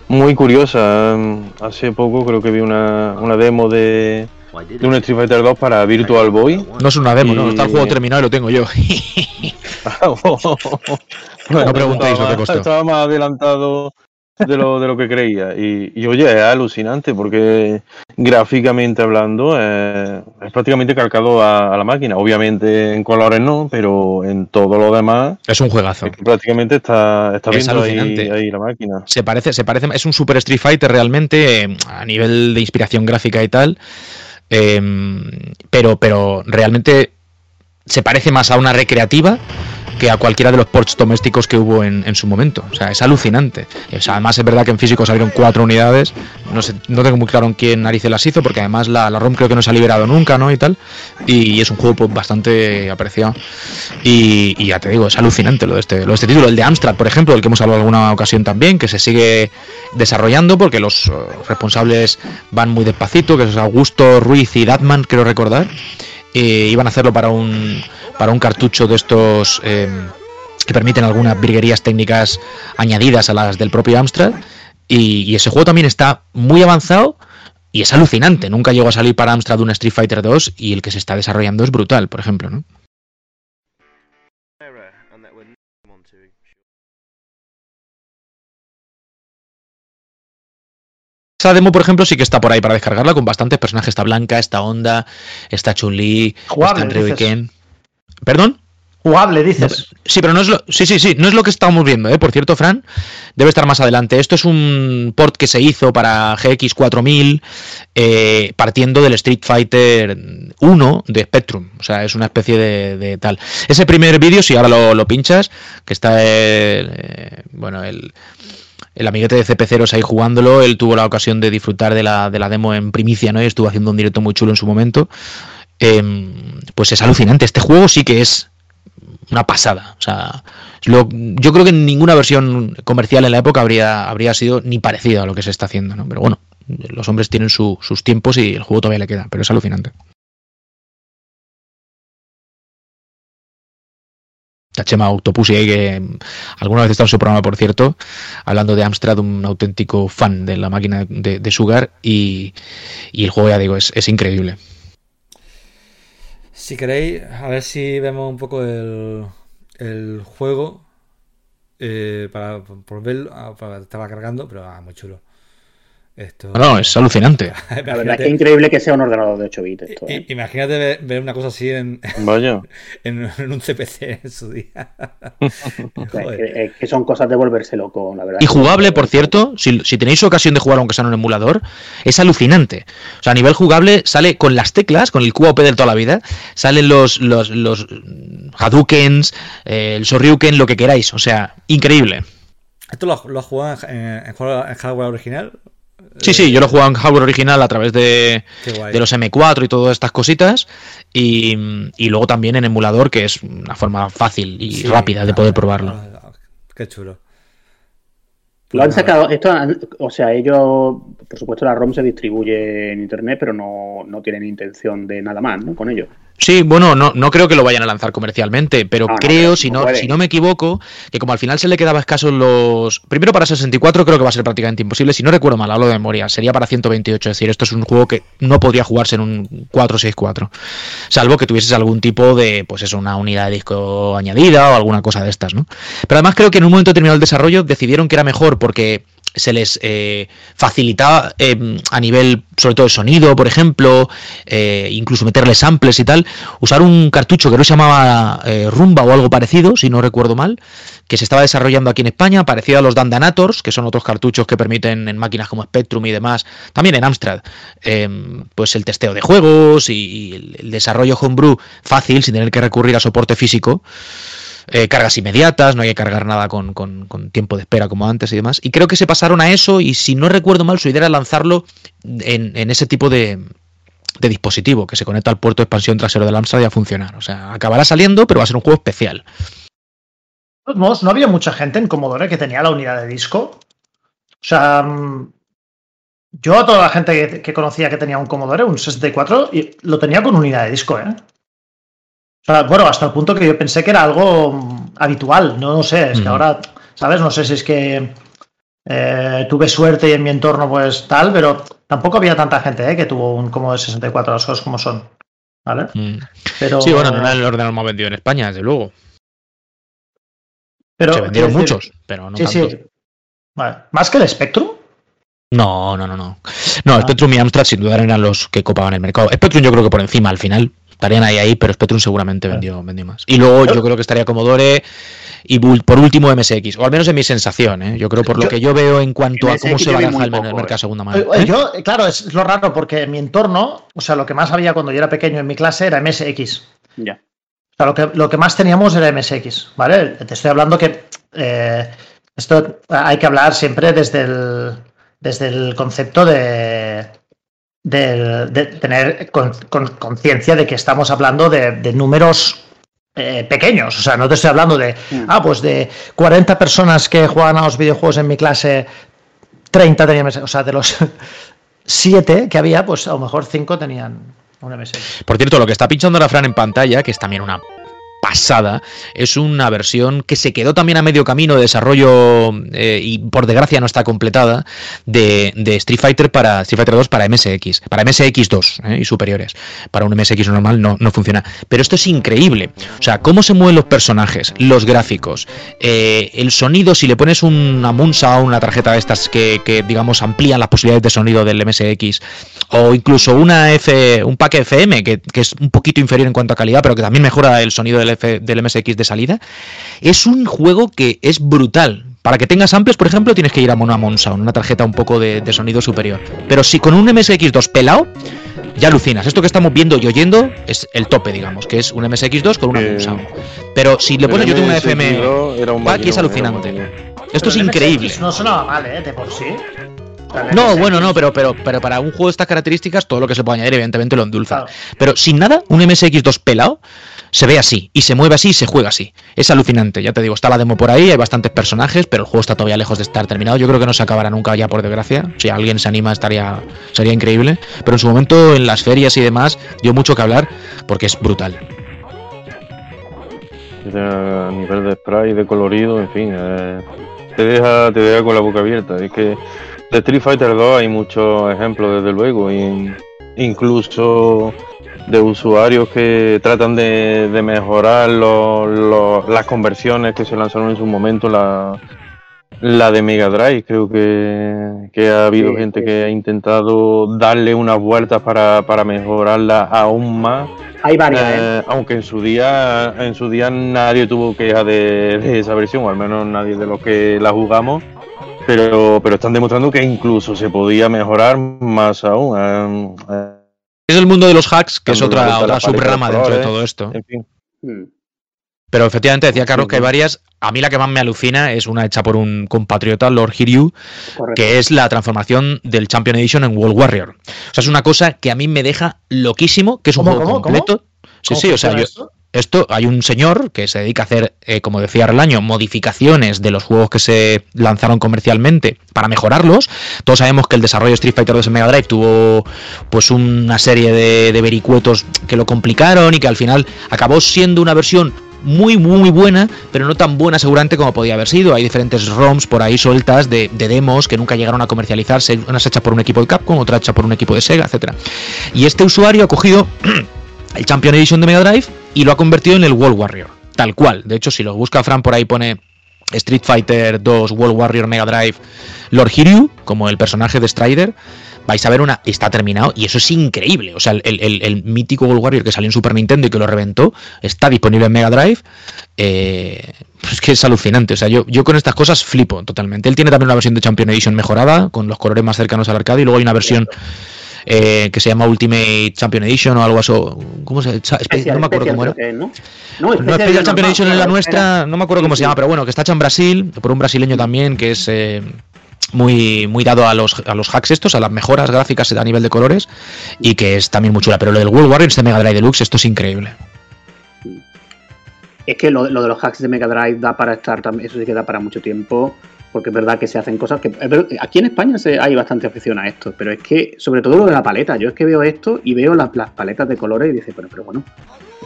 muy curiosas. Hace poco creo que vi una, una demo de, de un? Street Fighter 2 para Virtual Boy. No es una demo, no, está el juego terminado y lo tengo yo. No preguntéis lo que costó. Estaba más adelantado de lo, de lo que creía. Y, y, oye, es alucinante porque gráficamente hablando eh, es prácticamente calcado a, a la máquina. Obviamente en colores no, pero en todo lo demás es un juegazo. es que prácticamente está, está Es viendo ahí, alucinante. ahí la máquina. se parece, se parece, es un Super Street Fighter realmente eh, a nivel de inspiración gráfica y tal, eh, pero, pero realmente se parece más a una recreativa que a cualquiera de los ports domésticos que hubo en, en su momento. O sea, es alucinante. O sea, además es verdad que en físico salieron cuatro unidades. No sé, no tengo muy claro en quién narices las hizo, porque además la, la ROM creo que no se ha liberado nunca, ¿no? Y tal. Y, es un juego pues, bastante apreciado. Y, ya te digo, es alucinante lo de, este, lo de este título. El de Amstrad, por ejemplo, del que hemos hablado alguna ocasión también, que se sigue desarrollando porque los responsables van muy despacito, que es Augusto Ruiz y Datman, creo recordar. Eh, iban a hacerlo para un, para un cartucho de estos eh, que permiten algunas virguerías técnicas añadidas a las del propio Amstrad. Y, y ese juego también está muy avanzado y es alucinante. Nunca llegó a salir para Amstrad un Street Fighter 2 y el que se está desarrollando es brutal, por ejemplo, ¿no? Esa demo, por ejemplo, sí que está por ahí para descargarla con bastantes personajes. Está Blanca, está Onda, está Chun-Li, está Ryu y. Ken. ¿Perdón? Jugable, dices. Sí, pero no es lo, sí, sí, sí, no es lo que estamos viendo, ¿eh? Por cierto, Fran, debe estar más adelante. Esto es un port que se hizo para GX 4000 eh, partiendo del Street Fighter 1 de Spectrum. O sea, es una especie de, de tal. Ese primer vídeo, si ahora lo, lo, pinchas, que está el, eh, bueno, el, el amiguete de CP0 ahí jugándolo, él tuvo la ocasión de disfrutar de la, de la demo en primicia, ¿no? Y estuvo haciendo un directo muy chulo en su momento. Eh, pues es alucinante. Este juego sí que es una pasada. O sea, lo, yo creo que ninguna versión comercial en la época habría, habría sido ni parecida a lo que se está haciendo, ¿no? Pero bueno, los hombres tienen su, sus tiempos y el juego todavía le queda, pero es alucinante. Tachema Autopusi ahí que alguna vez está en su programa, por cierto, hablando de Amstrad, un auténtico fan de la máquina de, Sugar y, y, el juego, ya digo, es, es increíble. Si queréis, a ver si vemos un poco el, el juego. Eh, para, por verlo, para, estaba cargando, pero ah, muy chulo. Esto... No, es alucinante. La verdad es que es increíble que sea un ordenador de 8 bits. Esto, ¿eh? Imagínate ver, ver, una cosa así en, Vaya. en, en un CPC en su día. es, que, es, que, son cosas de volverse loco, la verdad. Y jugable, por cierto, si, si, tenéis ocasión de jugar aunque sea en un emulador, es alucinante. O sea, a nivel jugable sale con las teclas, con el QAP de toda la vida, salen los, los, los Hadoukens, eh, el Shoryuken, lo que queráis. O sea, increíble. ¿Esto lo, lo has jugado en, en, en hardware original? Sí, sí, yo lo he jugado en hardware original a través de, de los M4 y todas estas cositas. Y, y, luego también en emulador, que es una forma fácil y sí, rápida de poder probarlo. Qué chulo. Lo han sacado, esto, o sea, ellos, por supuesto, la ROM se distribuye en internet, pero no, no tienen intención de nada más, ¿no? Con ello. Sí, bueno, no, no creo que lo vayan a lanzar comercialmente, pero no, creo, no, si, no, si no me equivoco, que como al final se le quedaba escasos los... Primero para 64 creo que va a ser prácticamente imposible, si no recuerdo mal, hablo de memoria, sería para 128, es decir, esto es un juego que no podría jugarse en un 464, salvo que tuvieses algún tipo de, pues eso, una unidad de disco añadida o alguna cosa de estas, ¿no? Pero además creo que en un momento determinado del desarrollo decidieron que era mejor porque se les eh, facilitaba eh, a nivel, sobre todo de sonido, por ejemplo, eh, incluso meterle samples y tal, usar un cartucho que no se llamaba eh, Rumba o algo parecido, si no recuerdo mal, que se estaba desarrollando aquí en España, parecido a los Dandanators, que son otros cartuchos que permiten en máquinas como Spectrum y demás, también en Amstrad, pues el testeo de juegos y, y el desarrollo homebrew fácil, sin tener que recurrir a soporte físico eh, cargas inmediatas, no hay que cargar nada con, con, tiempo de espera como antes y demás. Y creo que se pasaron a eso y si no recuerdo mal, su idea era lanzarlo en, en ese tipo de, de, dispositivo que se conecta al puerto de expansión trasero del Amstrad y a funcionar. O sea, acabará saliendo, pero va a ser un juego especial. No había mucha gente en Commodore que tenía la unidad de disco. O sea, mm, yo a toda la gente que conocía que tenía un Commodore, un 64, lo tenía con unidad de disco, ¿eh? O sea, bueno, hasta el punto que yo pensé que era algo habitual, no, no sé, es que ahora, ¿sabes? No sé si es que eh, tuve suerte y en mi entorno pues tal, pero tampoco había tanta gente ¿eh? que tuvo un como de 64, las cosas como son, ¿vale? Mm. Pero, sí, bueno, no era el ordenador más vendido en España, desde luego. Pero, Se vendieron decir, muchos, pero no sí, tantos. Sí. Vale. ¿Más que el Spectrum? No, no, no, no. No, ah. Spectrum y Amstrad sin duda eran los que copaban el mercado. Spectrum yo creo que por encima al final, estarían ahí ahí, pero Spectrum seguramente vendió, vendió más. Y luego yo creo que estaría Commodore y por último MSX, o al menos en mi sensación, ¿eh? yo creo por lo que yo veo en cuanto a cómo se baraja el, mercado segunda mano. ¿Eh? Yo, claro, es lo raro porque en mi entorno, o sea, lo que más había cuando yo era pequeño en mi clase era MSX. Ya. O sea, lo que, lo que más teníamos era MSX, ¿vale? Te estoy hablando que eh, esto hay que hablar siempre desde el, desde el concepto de, de, de tener conciencia con, de que estamos hablando de, de números eh, pequeños. O sea, no te estoy hablando de, mm. ah, pues de 40 personas que juegan a los videojuegos en mi clase, 30 tenían, o sea, de los 7 que había, pues a lo mejor 5 tenían un MSX. Por cierto, lo que está pinchando la Fran en pantalla, que es también una pasada. Es una versión que se quedó también a medio camino de desarrollo eh, y por desgracia no está completada de, Street Fighter para Street Fighter 2 para MSX, para MSX 2 eh, y superiores. Para un MSX normal no, no, funciona. Pero esto es increíble. O sea, cómo se mueven los personajes, los gráficos, eh, el sonido, si le pones una Munsa o una tarjeta de estas que, que, digamos amplían las posibilidades de sonido del MSX, o incluso una F, un pack FM que, que es un poquito inferior en cuanto a calidad, pero que también mejora el sonido del F- del MSX de salida. Es un juego que es brutal. Para que tengas amplios, por ejemplo, tienes que ir a una Monsound, una tarjeta un poco de, de sonido superior. Pero si con un MSX2 pelado, ya alucinas. Esto que estamos viendo y oyendo es el tope, digamos, que es un MSX2 con una Eh, Monsound. Pero si le pones yo tengo una MSX2 FM Aquí es alucinante. Esto es increíble. MSX No sonaba mal, ¿eh? De por sí. No, bueno, no, pero, pero, pero para un juego de estas características, todo lo que se puede añadir, evidentemente, lo endulza. Claro. Pero sin nada, un MSX2 pelado se ve así, y se mueve así, y se juega así. Es alucinante, ya te digo, está la demo por ahí, hay bastantes personajes, pero el juego está todavía lejos de estar terminado. Yo creo que no se acabará nunca ya, por desgracia. Si alguien se anima, estaría sería increíble. Pero en su momento, en las ferias y demás, dio mucho que hablar, porque es brutal. A nivel de spray, de colorido, en fin, eh, te deja, te deja con la boca abierta. Es que de Street Fighter 2 hay muchos ejemplos, desde luego, incluso de usuarios que tratan de, de mejorar lo- lo- las conversiones que se lanzaron en su momento, la, la de Mega Drive. Creo que, que ha habido Sí, gente sí. que ha intentado darle unas vueltas para, para mejorarla aún más. Hay varias, ¿eh? Eh, aunque en su día en su día nadie tuvo queja de, de esa versión, o al menos nadie de los que la jugamos, pero, pero están demostrando que incluso se podía mejorar más aún. eh, Es el mundo de los hacks, que es otra, otra subrama dentro de todo esto. en fin. Mm. Pero efectivamente decía Carlos que hay varias. A mí la que más me alucina es una hecha por un compatriota, Lord Hiryu, Correcto. que es la transformación del Champion Edition en World Warrior. O sea, es una cosa que a mí me deja loquísimo, que es un ¿Cómo, juego cómo, completo. Sí, ¿Cómo sí, o sea, yo, esto? Esto hay un señor que se dedica a hacer, eh, como decía Relaño, modificaciones de los juegos que se lanzaron comercialmente para mejorarlos. Todos sabemos que el desarrollo de Street Fighter 2 en Mega Drive tuvo pues una serie de, vericuetos que lo complicaron y que al final acabó siendo una versión muy muy buena, pero no tan buena seguramente como podía haber sido. Hay diferentes ROMs por ahí sueltas de, de demos que nunca llegaron a comercializarse, unas hechas por un equipo de Capcom, otra hecha por un equipo de Sega, etcétera. Y este usuario ha cogido el Champion Edition de Mega Drive y lo ha convertido en el World Warrior. Tal cual. De hecho, si lo busca Fran por ahí pone Street Fighter 2 World Warrior Mega Drive Lord Hiryu, como el personaje de Strider, vais a ver una. Está terminado y eso es increíble. O sea, el, el- mítico World Warrior que salió en Super Nintendo y que lo reventó está disponible en Mega Drive. Eh, es que es alucinante. O sea, yo, yo con estas cosas flipo totalmente. Él tiene también una versión de Champion Edition mejorada, con los colores más cercanos al arcade, y luego hay una versión. Eh, que se llama Ultimate Champion Edition o algo así. ¿Cómo se llama? Especial, No me acuerdo especial cómo era. que es, ¿no? No, especial Champion Edition es la nuestra, no me acuerdo cómo se llama, sí. pero bueno, que está hecha en Brasil, por un brasileño también, que es eh, muy, muy dado a los, a los hacks estos, a las mejoras gráficas a nivel de colores, y que es también muy chula. Pero lo del World Warriors de Mega Drive Deluxe, esto es increíble. Es que lo, lo de los hacks de Mega Drive da para estar también, eso sí que da para mucho tiempo, porque es verdad que se hacen cosas que. aquí en España se, hay bastante afición a esto, pero es que, sobre todo lo de la paleta, yo es que veo esto y veo las, las paletas de colores y dice, pero, pero bueno.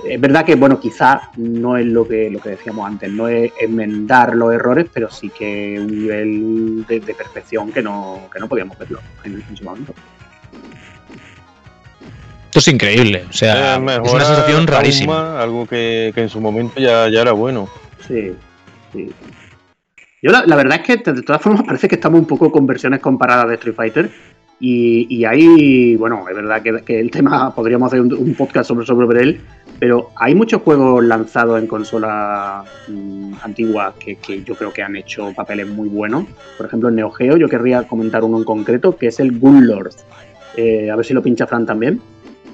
Es verdad que, bueno, quizás no es lo que, lo que decíamos antes, no es enmendar los errores, pero sí que un nivel de, de perfección que no, que no podíamos verlo en, en su momento. Esto es increíble. O sea, Eh, es una sensación rarísima. algo que, que en su momento ya, ya era bueno. Sí, sí. Yo la, la verdad es que de todas formas parece que estamos un poco con versiones comparadas de Street Fighter y, y ahí, bueno, es verdad que, el tema podríamos hacer un, podcast sobre, sobre él, pero hay muchos juegos lanzados en consolas mm, antiguas que, que yo creo que han hecho papeles muy buenos. Por ejemplo, en Neo Geo yo querría comentar uno en concreto que es el Gunlord. Eh, a ver si lo pincha Fran también.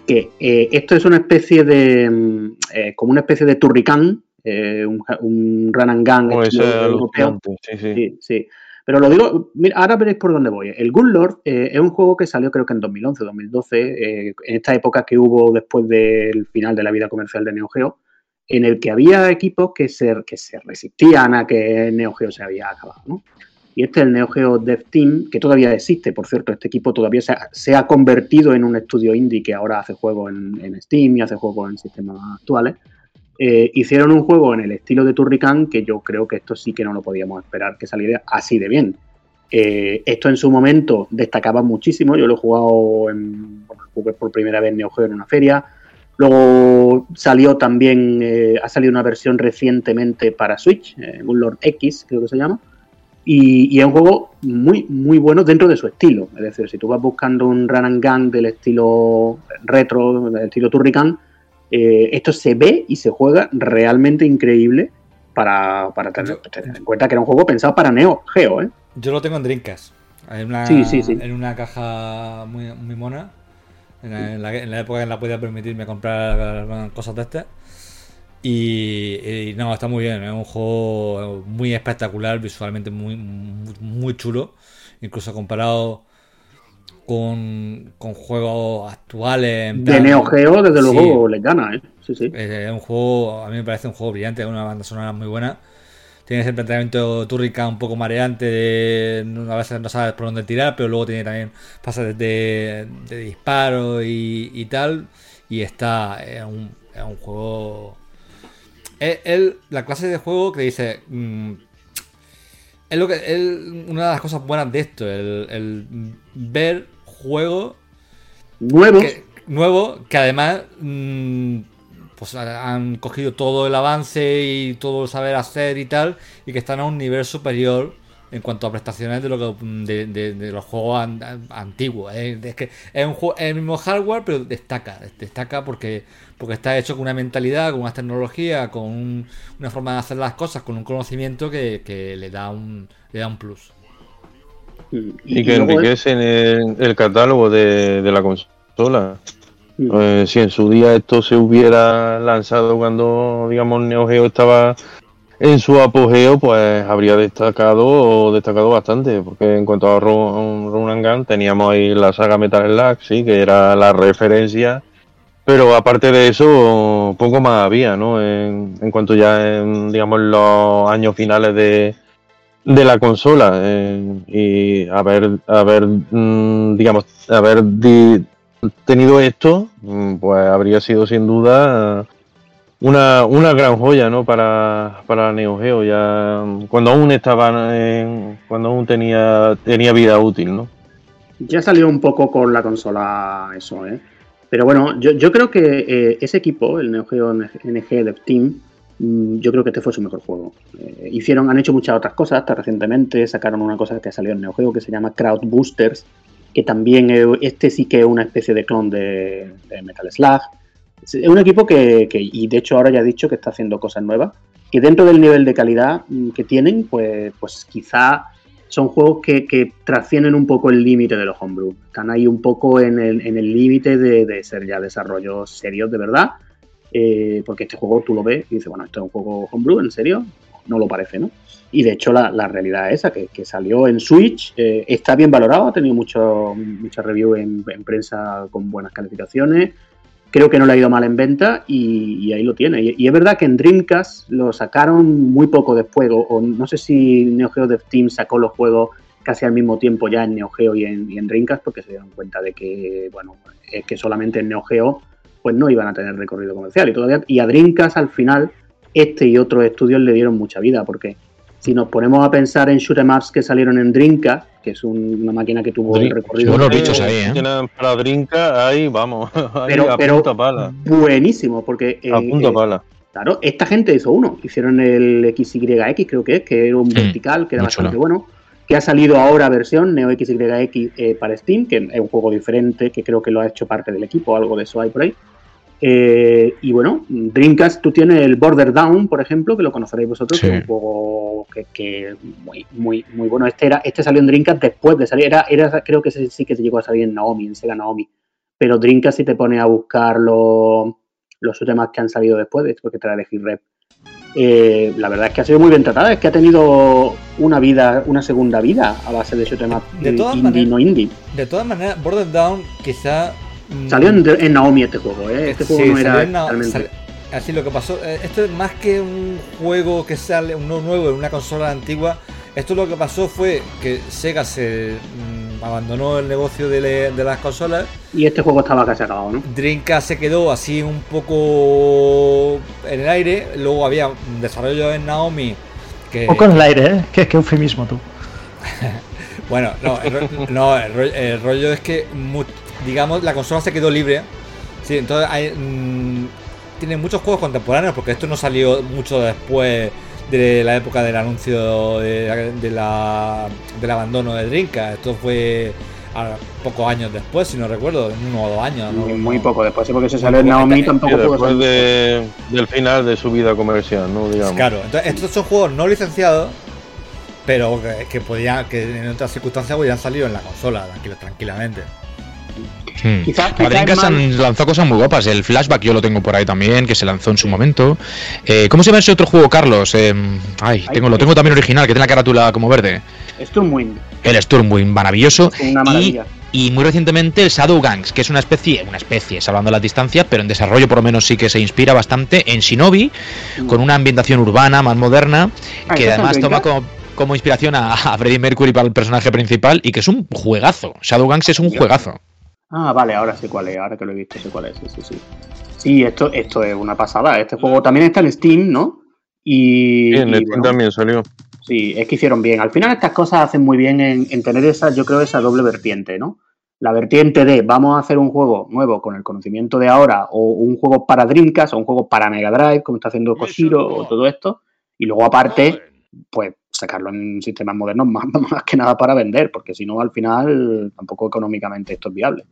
Que eh, esto es una especie de. mm, eh, como una especie de Turrican, eh, un, un run and gun ese europeo. sí, sí. Sí, sí. Pero lo digo, mira, ahora veréis por dónde voy. El Good Lord eh, es un juego que salió creo que en 2011, 2012, eh, en esta época que hubo después del final de la vida comercial de Neo Geo, en el que había equipos que se, que se resistían a que Neo Geo se había acabado, ¿no? Y este es el Neo Geo Dev Team, que todavía existe, por cierto, este equipo todavía se ha, se ha convertido en un estudio indie que ahora hace juegos en, en Steam y hace juegos en sistemas actuales. Eh, hicieron un juego en el estilo de Turrican que yo creo que esto sí que no lo podíamos esperar que saliera así de bien. Eh, esto en su momento destacaba muchísimo. Yo lo he jugado en, por primera vez en Neo Geo en una feria. Luego salió también, eh, ha salido una versión recientemente para Switch, eh, un Lord X, creo que se llama. Y, y es un juego muy, muy bueno dentro de su estilo. Es decir, si tú vas buscando un run and gun del estilo retro, del estilo Turrican, eh, esto se ve y se juega realmente increíble para, para tener, tener en cuenta que era un juego pensado para Neo Geo, ¿eh? Yo lo tengo en Dreamcast. En una, Sí, sí, sí. En una caja muy, muy mona. En la, en la- en la época en la podía permitirme comprar cosas de estas. Y, y no, está muy bien. Es un juego muy espectacular, visualmente muy, muy, muy chulo. Incluso comparado con, con juegos actuales. en De Neo Geo, desde Sí. luego, le gana, ¿eh? Sí, sí. Es un juego, a mí me parece un juego brillante, es una banda sonora muy buena. Tienes el planteamiento turrica un poco mareante, de, a veces no sabes por dónde tirar, pero luego tiene también fases de, de disparo y, y tal. Y está, es un, es un juego... Es, es la clase de juego que dice... mm, es lo que es una de las cosas buenas de esto, el, el ver juegos Nuevos, que, nuevo, que además mm, pues ha- han cogido todo el avance y todo el saber hacer y tal, y que están a un nivel superior en cuanto a prestaciones de lo que de, de- de los juegos an- an- antiguos. ¿eh? Es que es un juego, es el mismo hardware, pero destaca, destaca porque, porque está hecho con una mentalidad, con una tecnología, con un- una forma de hacer las cosas, con un conocimiento que, que le da un le da un plus. Y que enriquecen el, el catálogo de, de la consola. mm, Eh, si en su día esto se hubiera lanzado cuando, digamos, Neo Geo estaba en su apogeo, pues habría destacado destacado bastante, porque en cuanto a Run, Run and Gun, teníamos ahí la saga Metal Slug, sí, que era la referencia, pero aparte de eso, poco más había, ¿no? En, en cuanto ya, en, digamos, los años finales de, de la consola eh, y haber, mm, digamos, haber di- tenido esto, mm, pues habría sido sin duda una, una gran joya, ¿no? Para, para Neo Geo, ya mm, cuando aún estaba, en- cuando aún tenía, tenía vida útil, ¿no? Ya salió un poco con la consola eso, ¿eh? Pero bueno, yo, yo creo que eh, ese equipo, el Neo Geo NG Dev Team, yo creo que este fue su mejor juego. Eh, hicieron, han hecho muchas otras cosas, hasta recientemente sacaron una cosa que salió en Neo Geo que se llama Crowd Boosters, que también este sí que es una especie de clon de, Metal Slug. Es un equipo que, y de hecho ahora ya he dicho que está haciendo cosas nuevas, que dentro del nivel de calidad mm, que tienen, pues, pues quizá son juegos que, que trascienden un poco el límite de los homebrew. Están ahí un poco en el en el límite de, de ser ya desarrollos serios de verdad. Eh, porque este juego tú lo ves y dices, bueno, esto es un juego homebrew, ¿en serio? No lo parece, ¿no? Y de hecho la, realidad es esa, que, salió en Switch, eh, está bien valorado, ha tenido mucho, mucha review en, en prensa con buenas calificaciones. Creo que no le ha ido mal en venta y, ahí lo tiene. Y, y es verdad que en Dreamcast lo sacaron muy poco después, o, o no sé si Neo Geo Dev Team sacó los juegos casi al mismo tiempo ya en Neo Geo y en, y en Dreamcast porque se dieron cuenta de que, bueno, es que solamente en Neo Geo pues no iban a tener recorrido comercial. Y, todavía, y a Dreamcast al final este y otros estudios le dieron mucha vida porque si nos ponemos a pensar en shoot'em ups que salieron en Dreamcast, que es un- una máquina que tuvo el Dream- recorrido buenos bichos ahí, ¿eh? Para Drinka, ahí vamos, ahí pero, a pero punta pala, buenísimo, porque eh, a punta eh, pala. Claro, esta gente hizo uno. Hicieron el XYX, creo que es, que era un Mm, vertical, que era muy bastante chulo. bueno. Que ha salido ahora versión Neo XYX eh, para Steam, que es un juego diferente, que creo que lo ha hecho parte del equipo, algo de eso hay por ahí. Eh, y bueno, Dreamcast, tú tienes el Border Down, por ejemplo, que lo conoceréis vosotros, Sí. que es un juego que, que muy, muy, muy bueno. Este, era, este salió en Dreamcast después de salir, era, era, creo que ese sí que se llegó a salir en Naomi, en Sega Naomi. Pero Dreamcast, si te pones a buscar los, los temas que han salido después, después que trae de Hit Rep, eh, la verdad es que ha sido muy bien tratada, es que ha tenido una vida, una segunda vida a base de shoot'em up De todas indie, maneras- no indie. De todas maneras, Border Down quizá... mm, Salió en, en Naomi este juego, ¿eh? Este juego Sí, no era salió en Na- totalmente... sal- Así lo que pasó, eh, esto es más que un juego que sale, uno nuevo en una consola antigua, esto lo que pasó fue que Sega se mm, abandonó el negocio de, le- de las consolas, Y este juego estaba casi acabado, ¿no? Dreamcast se quedó así un poco en el aire, luego había un desarrollo en Naomi que... Poco en el aire, ¿eh? Qué, qué eufemismo tú. Bueno, no, el, ro- no, el, rollo, el rollo es que, mu- digamos, la consola se quedó libre. Sí, entonces hay, mm, tiene muchos juegos contemporáneos, porque esto no salió mucho después de la época del anuncio de, de la, del abandono de Dreamcast. Esto fue a pocos años después, si no recuerdo, uno o dos años. ¿no? Muy, poco después, porque se sale poco. Naomi tampoco después de, del final de su vida comercial, ¿no? Digamos. Claro, entonces estos son juegos no licenciados, pero que, que podían, que en otras circunstancias hubieran salido en la consola, tranquilo, tranquilamente. Hmm. Quizás- quizás más- lanzó cosas muy guapas. El Flashback yo lo tengo por ahí también, que se lanzó en su momento. Eh, ¿Cómo se llama ese otro juego, Carlos? Eh, ay, tengo, lo tengo también original, que tiene la carátula como verde. Stormwind, El Stormwind, maravilloso. una Y, maravilla. y muy recientemente el Shadowgangs, que es una especie, una especie, salvando las distancias, pero en desarrollo por lo menos sí que se inspira bastante en Shinobi, con una ambientación urbana más moderna, Ah, que ¿eso es además toma como, como inspiración a, a Freddie Mercury para el personaje principal y que es un juegazo. Shadowgangs es un juegazo. Ah, vale, ahora sé cuál es, ahora que lo he visto sé cuál es, sí, sí, sí. Sí, esto, esto es una pasada. Este juego también está en Steam, ¿no? Y, Sí, en y, Steam bueno, también salió. sí, es que hicieron bien. Al final estas cosas hacen muy bien en, en tener esa, yo creo, esa doble vertiente, ¿no? La vertiente de vamos a hacer un juego nuevo con el conocimiento de ahora, o un juego para Dreamcast, o un juego para Mega Drive, como está haciendo Koshiro, o todo esto, y luego aparte, pues sacarlo en sistemas modernos más, más que nada para vender, porque si no, al final tampoco económicamente esto es viable.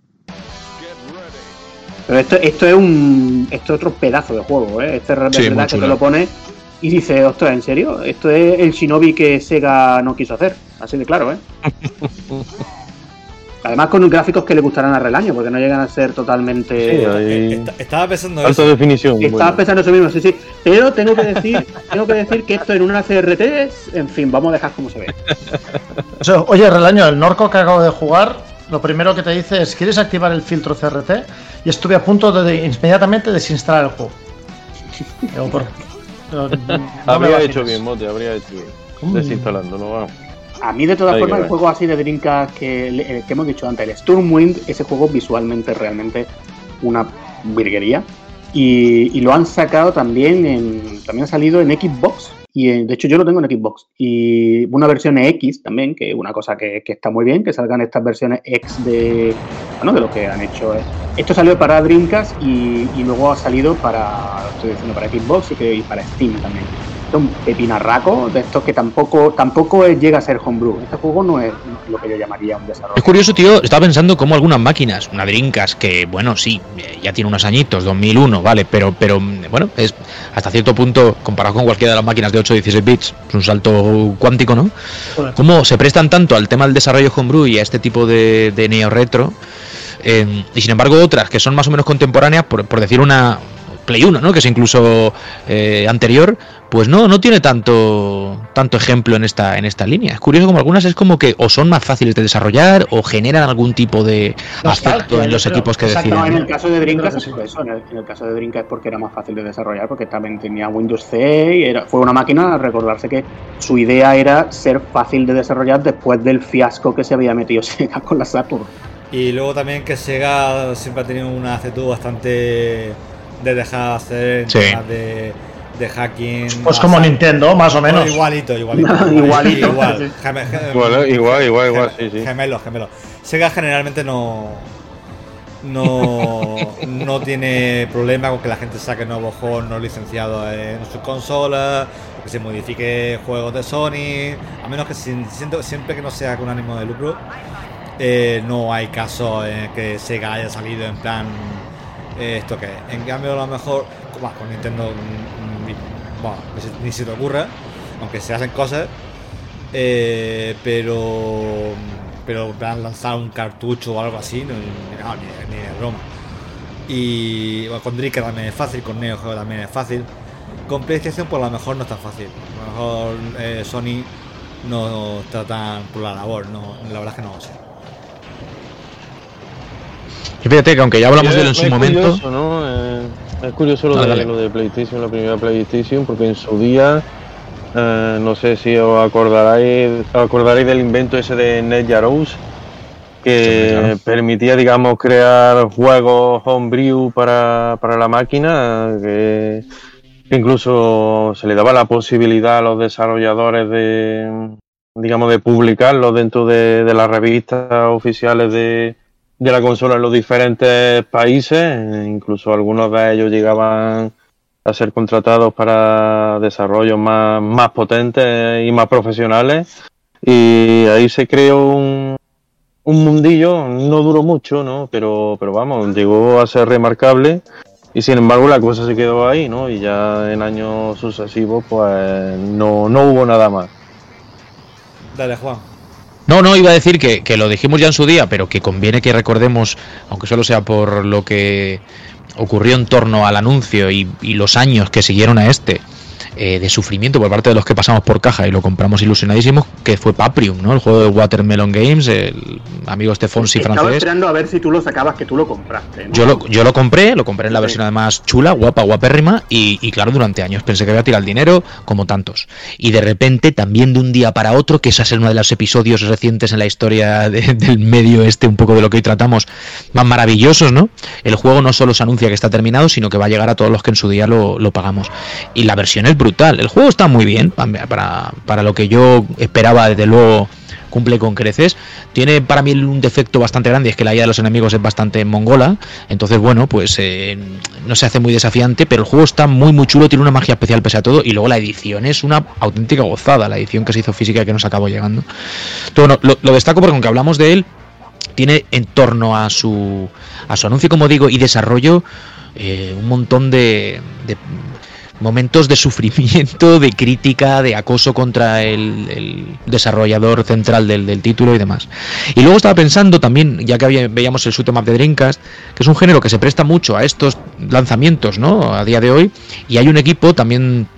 Pero esto, esto es un esto es otro pedazo de juego, ¿eh? Este es Sí, verdad que te lo pone y dice, ostras, ¿en serio? Esto es el Shinobi que Sega no quiso hacer. Así de claro, ¿eh? Además con gráficos que le gustarán a Relaño, porque no llegan a ser totalmente... Sí, Eh, ahí- estaba pensando Alta eso. definición. Estaba bueno. pensando eso mismo, sí, sí. Pero tengo que decir, tengo que decir que esto en una CRT es, en fin, vamos a dejar como se ve. O sea, oye, Relaño, el Norco que acabo de jugar, lo primero que te dice es: ¿quieres activar el filtro CRT? Y estuve a punto de, de inmediatamente desinstalar el juego. Digo, por- pero no me habría hecho bien, Mote, habría hecho bien. Desinstalándolo, vamos. A mí, de todas formas, el juego así de Dreamcast que hemos dicho antes, el Stormwind, ese juego visualmente realmente una virguería. Y, y lo han sacado también en. También ha salido en Xbox. Y en- de hecho, yo lo tengo en Xbox. Y una versión X también, que es una cosa que, que está muy bien, que salgan estas versiones X de. Bueno, de lo que han hecho. eh. Esto salió para Dreamcast y, y luego ha salido para. Estoy diciendo para Xbox y, que- para Steam también un pepinarraco de estos que tampoco tampoco es- llega a ser homebrew. Este juego no es lo que yo llamaría un desarrollo. Es curioso, tío, estaba pensando cómo algunas máquinas, una Dreamcast, que bueno, sí, eh, ya tiene unos añitos, 2001, vale, pero, pero mm, bueno, es hasta cierto punto, comparado con cualquiera de las máquinas de 8 o 16 bits, es un salto cuántico, ¿no? Joder. Cómo se prestan tanto al tema del desarrollo homebrew y a este tipo de, de neo-retro, eh, y sin embargo otras que son más o menos contemporáneas, por, por decir una Play 1, ¿no? Que es incluso eh, anterior, pues no, no tiene tanto, tanto ejemplo en esta, en esta línea. Es curioso como algunas es como que o son más fáciles de desarrollar o generan algún tipo de afecto en los creo. equipos que deciden. en el caso de Dreamcast es por eso. En el, en el caso de Dreamcast es porque era más fácil de desarrollar, porque también tenía Windows C y era, fue una máquina, recordarse que su idea era ser fácil de desarrollar después del fiasco que se había metido Sega con la Saturn. Y luego también que Sega siempre ha tenido una actitud bastante de dejar hacer en Sí. temas de, de hacking. Pues como Nintendo, más o Bueno, menos. igualito, igualito. Igualito. Igual. Geme- Igual, igual, igual, igual, sí, sí. Gemelos, gemelos. Sega generalmente no. No, no tiene problema con que la gente saque nuevos juegos no licenciados en sus consolas, que se modifique juegos de Sony, a menos que sin- siento- siempre que no sea con ánimo de lucro, eh, no hay caso en que Sega haya salido en plan esto que. En cambio, a lo mejor con Nintendo mm, ni, se- te ocurra, aunque se hacen cosas, eh, pero pero en plan lanzar un cartucho o algo así, no, ni, ni- broma. Y bueno, con Dreamcast también es fácil, con Neo Geo también es fácil. Con PlayStation, pues a lo mejor no es tan fácil. A lo mejor eh, Sony no está tan por la labor, no, la verdad es que no lo sé. Y fíjate que aunque ya hablamos Sí, de él en su momento, Curioso, ¿no? Eh, es curioso lo, Dale, de, dale. lo de PlayStation, la primera PlayStation, porque en su día, eh, no sé si os acordaréis, acordaréis del invento ese de Net Yarouse, que permitía, digamos, crear juegos homebrew para, para la máquina, que, que incluso se le daba la posibilidad a los desarrolladores de, digamos, de publicarlos dentro de, de las revistas oficiales de, de la consola en los diferentes países, incluso algunos de ellos llegaban a ser contratados para desarrollos más, más potentes y más profesionales. Y ahí se creó un, un mundillo, no duró mucho, ¿no? Pero, pero vamos, llegó a ser remarcable y sin embargo la cosa se quedó ahí, ¿no? Y ya en años sucesivos pues no, no hubo nada más. Dale, Juan. No, no, iba a decir que, que, lo dijimos ya en su día, pero que conviene que recordemos, aunque solo sea por lo que ocurrió en torno al anuncio y, y los años que siguieron a este, eh, de sufrimiento por parte de los que pasamos por caja y lo compramos ilusionadísimos, que fue Paprium, ¿no? El juego de Watermelon Games, el amigo este Fonsi Estaba francés. esperando a ver si tú lo sacabas, que tú lo compraste. ¿no? Yo lo, yo lo compré, lo compré en la Sí. versión además chula, guapa, guapérrima, y, y claro, durante años pensé que iba a tirar el dinero, como tantos. Y de repente, también de un día para otro, que esa es uno de los episodios recientes en la historia de- del medio este, un poco de lo que hoy tratamos, más maravillosos, ¿no? El juego no solo se anuncia que está terminado, sino que va a llegar a todos los que en su día lo, lo pagamos. Y la versión es brutal. El juego está muy bien, para, para lo que yo esperaba, desde luego cumple con creces. Tiene para mí un defecto bastante grande, es que la IA de los enemigos es bastante mongola. Entonces, bueno, pues eh, no se hace muy desafiante, pero el juego está muy, muy chulo, tiene una magia especial pese a todo. Y luego la edición es una auténtica gozada, la edición que se hizo física que nos acabó llegando. Entonces, lo, destaco porque aunque hablamos de él, tiene en torno a su, a su anuncio, como digo, y desarrollo, eh, un montón de momentos de sufrimiento, de crítica, de acoso contra el, desarrollador central del, título y demás. Y luego estaba pensando también, ya que había, veíamos el shoot 'em up de Dreamcast, que es un género que se presta mucho a estos lanzamientos, ¿no? A día de hoy, y hay un equipo también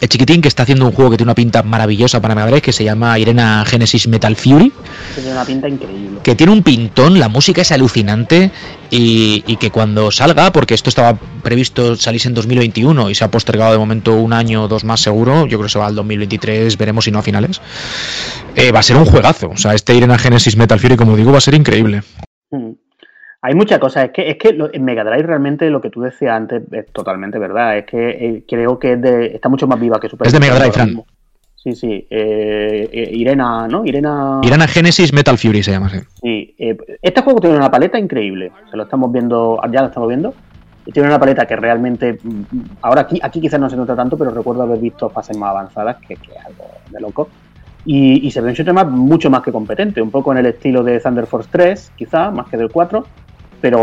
el chiquitín que está haciendo un juego que tiene una pinta maravillosa para Mega Drive que se llama Irena Genesis Metal Fury. Tiene una pinta increíble. Que tiene un pintón, la música es alucinante y, y, que cuando salga, porque esto estaba previsto salirse en 2021 y se ha postergado de momento un año o dos más seguro, yo creo que se va al 2023, veremos si no a finales, eh, va a ser un juegazo. O sea, este Irena Genesis Metal Fury, como digo, va a ser increíble. Hmm. Hay muchas cosas. Es que, es que en Mega Drive realmente lo que tú decías antes es totalmente verdad. Es que eh, creo que es de, está mucho más viva que Super Es de Mega Drive, Fran. Sí, sí. Eh, eh, Irena, ¿no? Irena. Irena Genesis Metal Fury se llama, sí. Sí. eh, este juego tiene una paleta increíble. Se lo estamos viendo, ya lo estamos viendo. Y tiene una paleta que realmente. mm, Ahora aquí, aquí quizás no se nota tanto, pero recuerdo haber visto fases más avanzadas, que, que es algo de loco. Y, y se ve un sistema mucho más que competente, un poco en el estilo de Thunder Force 3, quizá, más que del 4 pero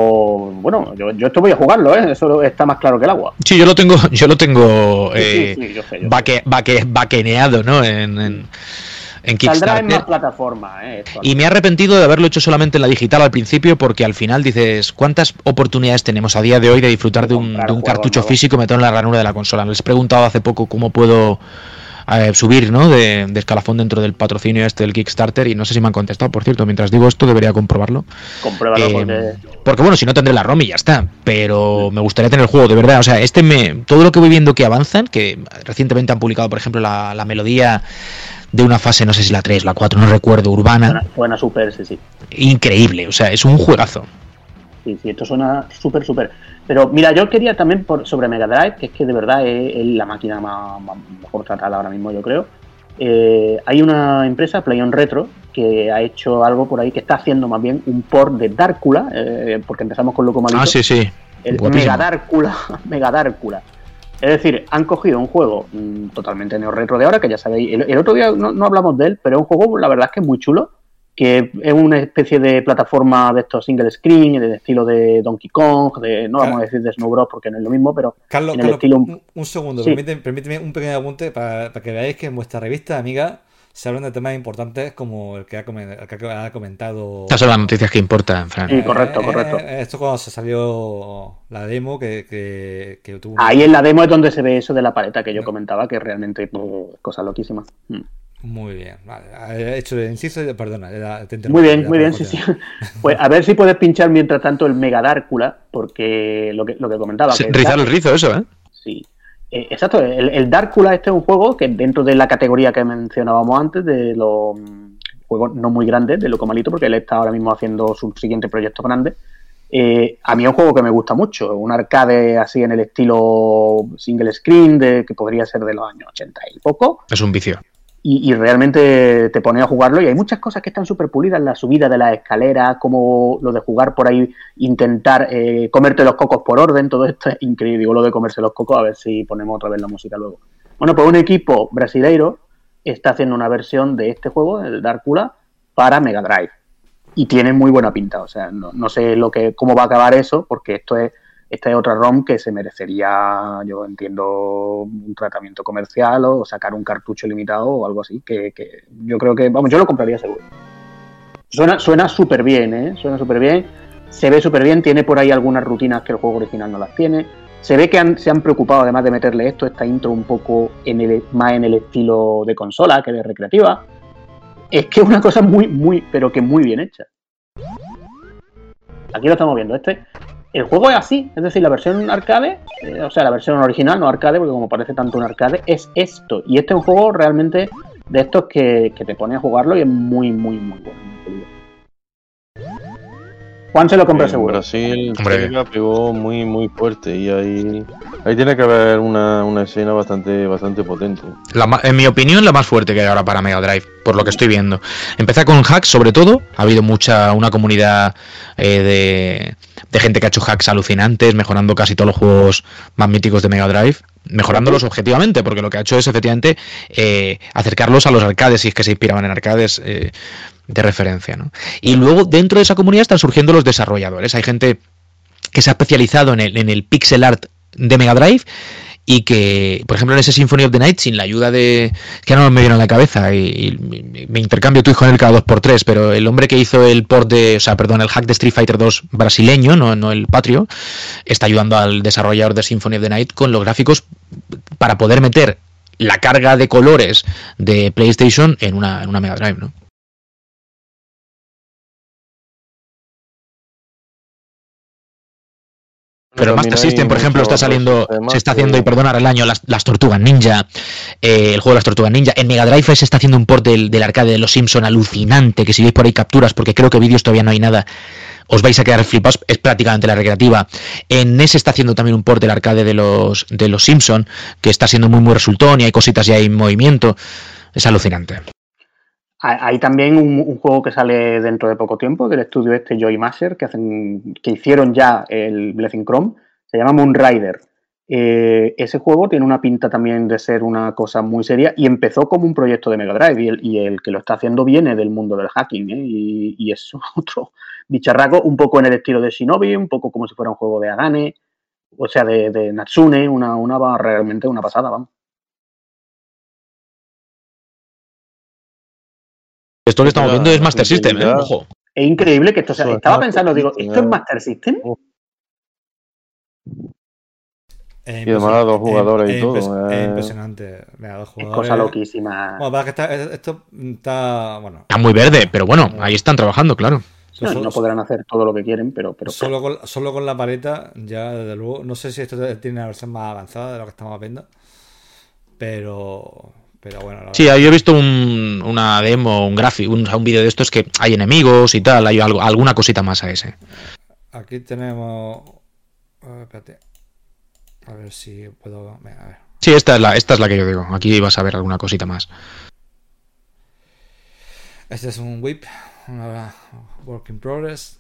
bueno, yo, yo, esto voy a jugarlo, ¿eh? eso está más claro que el agua. Sí, yo lo tengo, yo lo tengo eh, sí, sí, sí, yo sé, yo baque, baque, baqueneado, ¿no? En, en, en Saldrá en más plataformas, ¿eh? Y me he arrepentido de haberlo hecho solamente en la digital al principio, porque al final dices, ¿cuántas oportunidades tenemos a día de hoy de disfrutar de un, de un cartucho nuevo. físico y meterlo en la ranura de la consola? Les he preguntado hace poco cómo puedo eh, subir ¿no? De, de, escalafón dentro del patrocinio este del Kickstarter y no sé si me han contestado, por cierto, mientras digo esto debería comprobarlo. Compruébalo eh, porque... porque... bueno, si no tendré la ROM y ya está, pero me gustaría tener el juego, de verdad, o sea, este me todo lo que voy viendo que avanzan, que recientemente han publicado, por ejemplo, la, la melodía de una fase, no sé si la 3, la 4, no recuerdo, urbana. Buena, buena super, sí, sí. Increíble, o sea, es un juegazo. Sí, sí, esto suena súper, súper. Pero mira, yo quería también por, sobre Mega Drive, que es que de verdad es, es la máquina más, más, mejor tratada ahora mismo, yo creo. Eh, hay una empresa, PlayOn Retro, que ha hecho algo por ahí, que está haciendo más bien un port de Dárcula, eh, porque empezamos con Loco Malito. Ah, sí, sí. El Mega Dárcula, Mega Dárcula. Es decir, han cogido un juego mmm, totalmente neo-retro de ahora, que ya sabéis, el, el otro día no, no, hablamos de él, pero es un juego, la verdad es que es muy chulo, que es una especie de plataforma de estos single screen, de estilo de Donkey Kong, de, no vamos a decir de Snow Bros porque no es lo mismo, pero Carlos, en Carlos el estilo... un, un segundo, sí. permíteme, permíteme, un pequeño apunte para, para, que veáis que en vuestra revista, amiga, se hablan de temas importantes como el que ha, el que ha comentado. Estas son las noticias que importan, Fran. Sí, correcto, correcto. Eh, esto cuando se salió la demo que, que, que tuvo. Ahí en la demo es donde se ve eso de la paleta que yo comentaba, que realmente oh, cosa loquísima. Mm. Muy bien, vale. He hecho el inciso, perdona. Te muy bien, muy bien, sí, sí. Pues a ver si puedes pinchar mientras tanto el Mega Dárcula, porque lo que, lo que comentaba. Sí, que rizar el rizo, eso, ¿eh? Sí. Eh, exacto, el, el Dárcula este es un juego que dentro de la categoría que mencionábamos antes, de los juegos no muy grandes, de Loco Malito, porque él está ahora mismo haciendo su siguiente proyecto grande. Eh, a mí es un juego que me gusta mucho, un arcade así en el estilo single screen, de, que podría ser de los años 80 y poco. Es un vicio. Y, realmente te pone a jugarlo y hay muchas cosas que están súper pulidas, la subida de las escaleras, como lo de jugar por ahí, intentar eh, comerte los cocos por orden, todo esto es increíble, digo lo de comerse los cocos, a ver si ponemos otra vez la música luego. Bueno, pues un equipo brasileiro está haciendo una versión de este juego, el Darkula, para Mega Drive. y tiene muy buena pinta. O sea, no, no sé lo que, cómo va a acabar eso, porque esto es, esta es otra ROM que se merecería, yo entiendo, un tratamiento comercial o sacar un cartucho limitado o algo así, que, que yo creo que, vamos, yo lo compraría seguro. Suena suena súper bien, ¿eh? Suena súper bien, se ve súper bien, tiene por ahí algunas rutinas que el juego original no las tiene. Se ve que han- se han preocupado, además de meterle esto, esta intro un poco en el, más en el estilo de consola que de recreativa. Es que es una cosa muy, muy, pero que muy bien hecha. Aquí lo estamos viendo. Este, el juego es así, es decir, la versión arcade, eh, o sea, la versión original, no arcade, porque como parece tanto un arcade, es esto. Y este es un juego realmente de estos que, que te pone a jugarlo y es muy, muy, muy bueno. Juan se lo compra En seguro. Brasil pegó muy muy fuerte y ahí ahí tiene que haber una, una escena bastante bastante potente. La en mi opinión, la más fuerte que hay ahora para Mega Drive, por lo que estoy viendo. Empezar con hacks, sobre todo. Ha habido mucha, una comunidad eh, de, de gente que ha hecho hacks alucinantes, mejorando casi todos los juegos más míticos de Mega Drive. Mejorándolos objetivamente, porque lo que ha hecho es efectivamente eh, acercarlos a los arcades, si es que se inspiraban en arcades eh, de referencia. ¿no? Y luego, dentro de esa comunidad están surgiendo los desarrolladores. Hay gente que se ha especializado en el, en el pixel art de Mega Drive y que, por ejemplo, en ese Symphony of the Night, sin la ayuda de... que ahora no me viene a la cabeza y, me intercambio tu hijo el cada 2x3, pero el hombre que hizo el port de, o sea, perdón, el hack de Street Fighter 2 brasileño, no, no el patrio, está ayudando al desarrollador de Symphony of the Night con los gráficos para poder meter la carga de colores de PlayStation en una, en una Mega Drive, ¿no? Pero el También Master hay System, por ejemplo, está saliendo, se está haciendo, y perdonar el año, las, las Tortugas Ninja, eh, el juego de las Tortugas Ninja. En Mega Drive se está haciendo un port del, del arcade de los Simpson alucinante, que si veis por ahí capturas, porque creo que vídeos todavía no hay nada, os vais a quedar flipados, es prácticamente la recreativa. En NES se está haciendo también un port del arcade de los, de los Simpson, que está siendo muy, muy resultón, y hay cositas ya en movimiento. Es alucinante. Hay hay también un, juego que sale dentro de poco tiempo del estudio este Joy Master que hacen que hicieron ya el Blessing Chrome. Se llama Moonrider. Eh, ese juego tiene una pinta también de ser una cosa muy seria y empezó como un proyecto de Mega Drive y el, que lo está haciendo viene del mundo del hacking ¿eh? y, es otro bicharraco un poco en el estilo de Shinobi un poco como si fuera un juego de Agane o sea de, de Natsune una, una realmente una pasada vamos Esto que estamos viendo es Master System, ¿eh? Ojo. es increíble que esto sea, es estaba pensando digo esto es. Master System Es Y además a dos impresionante, jugadores y es- todo, es eh. impresionante. Mira, dos es jugadores. cosa loquísima Bueno, para que está, esto está. Bueno, Está muy verde, pero bueno, ahí están trabajando, claro. No podrán hacer todo lo que quieren, pero, pero solo, con, solo con la paleta, ya desde luego. No sé si esto tiene una versión más avanzada de lo que estamos viendo. Pero. Pero bueno, la Sí, yo he visto un- una demo, un gráfico, un, un vídeo de estos que hay enemigos y tal, hay algo- alguna cosita más a ese. Aquí tenemos. a ver, espérate. A ver si puedo. Venga, a ver. Sí, esta es la, esta es la que yo digo. Aquí vas a ver alguna cosita más. Este es un whip, una work in progress.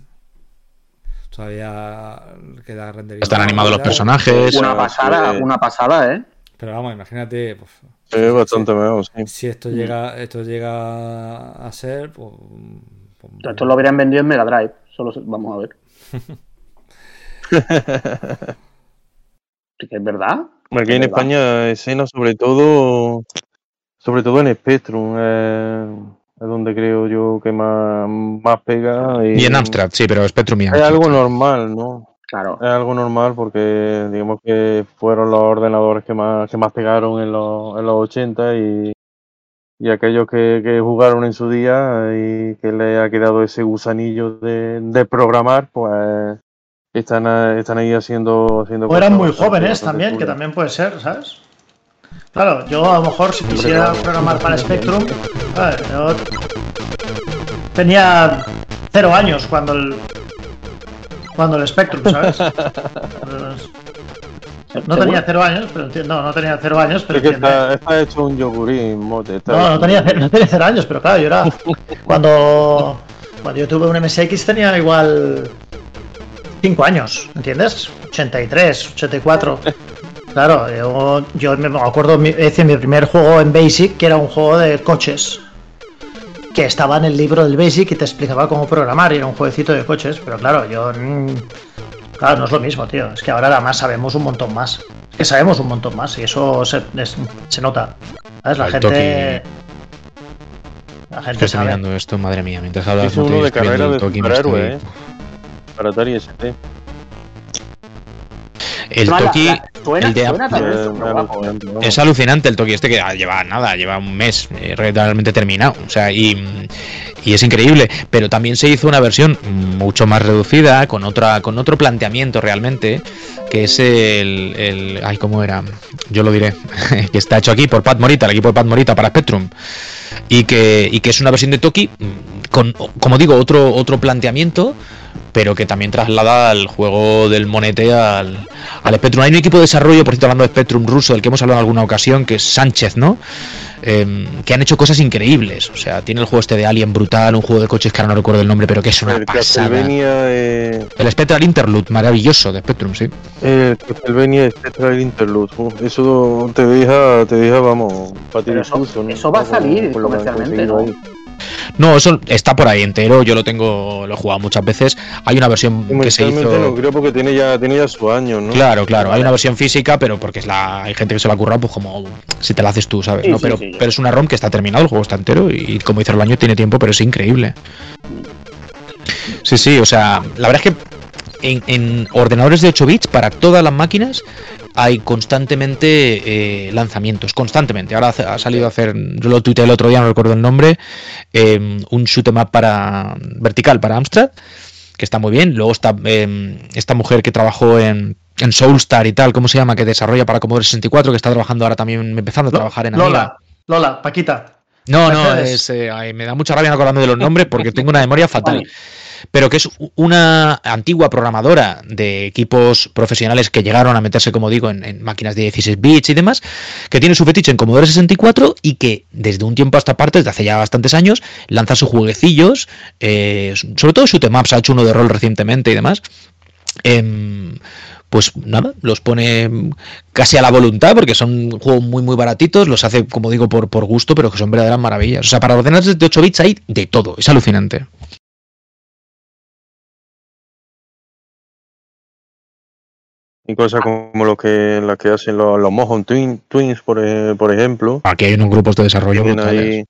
Todavía queda renderizado. Están animados los personajes. una pasada, una pasada, ¿eh? Pero vamos, imagínate. pues, Es bastante mejor, sí. Si esto llega, esto llega a ser, pues, pues, Esto lo habrían vendido en Mega Drive, solo se- vamos a ver. Sí que es verdad. Aquí en. España escena sobre todo sobre todo en Spectrum eh, es donde creo yo que más, más pega y, Y en Amstrad, sí, pero Spectrum y es Amstrad. algo normal, ¿no? Claro. Es algo normal porque digamos que fueron los ordenadores que más, que más pegaron en los, en los 80 y, y aquellos que, que jugaron en su día y que le ha quedado ese gusanillo de, de programar, pues están, están ahí haciendo... haciendo O eran muy jóvenes también, que también puede ser, ¿sabes? Claro, yo a lo mejor si quisiera programar para Spectrum, a ver, yo tenía cero años cuando el cuando el Spectrum, ¿sabes? No tenía cero años, pero entiendo, no, no tenía cero años, pero Es que está, está hecho un yogurín, mote. No, no tenía, no tenía cero años, pero claro, yo era. Cuando, cuando yo tuve un MSX tenía igual. 5 años, ¿entiendes? 83, 84. Claro, yo, yo me acuerdo, hice mi primer juego en Basic, que era un juego de coches. Que estaba en el libro del Basic y te explicaba cómo programar y era un jueguecito de coches, pero claro, yo... mm, Claro, no es lo mismo, tío. Es que ahora además sabemos un montón más. Es que sabemos un montón más y eso se, es- se nota. ¿Sabes? La gente... La gente estoy sabe. mirando esto, madre mía. Mientras hablas, no uno de carrera el de superhéroe, ¿eh? Para Atari ST. El Toki, la- suena- el de suena también Eh, guapo, ¿eh? Es alucinante el Toki este que lleva nada, lleva un mes eh, realmente terminado. O sea, y, y es increíble. Pero también se hizo una versión mucho más reducida, con otra, con otro planteamiento realmente, que es el, el ay, ¿cómo era? Yo lo diré, que está hecho aquí por Pat Morita, el equipo de Pat Morita para Spectrum. Y que, y que es una versión de Toki con, como digo, otro, otro planteamiento, pero que también traslada al juego del monete al, al Spectrum. Hay un equipo de desarrollo, por cierto, hablando de Spectrum ruso, del que hemos hablado en alguna ocasión, que es Sánchez, ¿no? Em, que han hecho cosas increíbles. O sea, tiene el juego este de Alien brutal, un juego de coches que ahora no recuerdo el nombre, pero que es una El pasada. Eh, El Spectral Interlude, maravilloso de Spectrum, sí. el Castlevania Spectral Interlude. Uf, eso te deja, te deja, vamos, para tirar eso- eso va a salir comercialmente, ¿no? No, eso está por ahí entero, yo lo tengo, lo he jugado muchas veces. Hay una versión que se hizo. no creo porque tiene ya, tiene ya su año, ¿no? Claro, claro, hay una versión física, pero porque es la hay gente que se la ha currado, pues como si te la haces tú, ¿sabes? Sí, ¿no? sí, pero, sí. pero es una ROM que está terminado, el juego está entero y como dice el año tiene tiempo, pero es increíble. Sí, sí, o sea, la verdad es que en, en ordenadores de 8 bits para todas las máquinas hay constantemente eh, lanzamientos, constantemente. Ahora ha salido a hacer, yo lo tuiteé el otro día, no recuerdo el nombre, eh, un shoot 'em up para vertical para Amstrad, que está muy bien. Luego está eh, esta mujer que trabajó en, en Soulstar y tal, ¿cómo se llama? Que desarrolla para Commodore 64, que está trabajando ahora también, empezando a trabajar en Amiga. Lola, Lola, Paquita. No, no, es, eh, ay, me da mucha rabia no acordarme de los nombres porque tengo una memoria fatal. Pero que es una antigua programadora de equipos profesionales que llegaron a meterse, como digo, en, máquinas de 16 bits y demás, que tiene su fetiche en Commodore 64 y que desde un tiempo a esta parte, desde hace ya bastantes años, lanza sus jueguecillos, eh, sobre todo 'em ups, ha hecho uno de rol recientemente y demás. Em, pues nada, los pone casi a la voluntad porque son juegos muy muy baratitos, los hace como digo por, por gusto, pero que son verdaderas maravillas. O sea, para ordenadores de 8 bits hay de todo, es alucinante. Y cosas como lo que, las que hacen los, los Mojon Twin- Twins, por, por ejemplo. Aquí hay unos grupos de desarrollo Tienen ahí,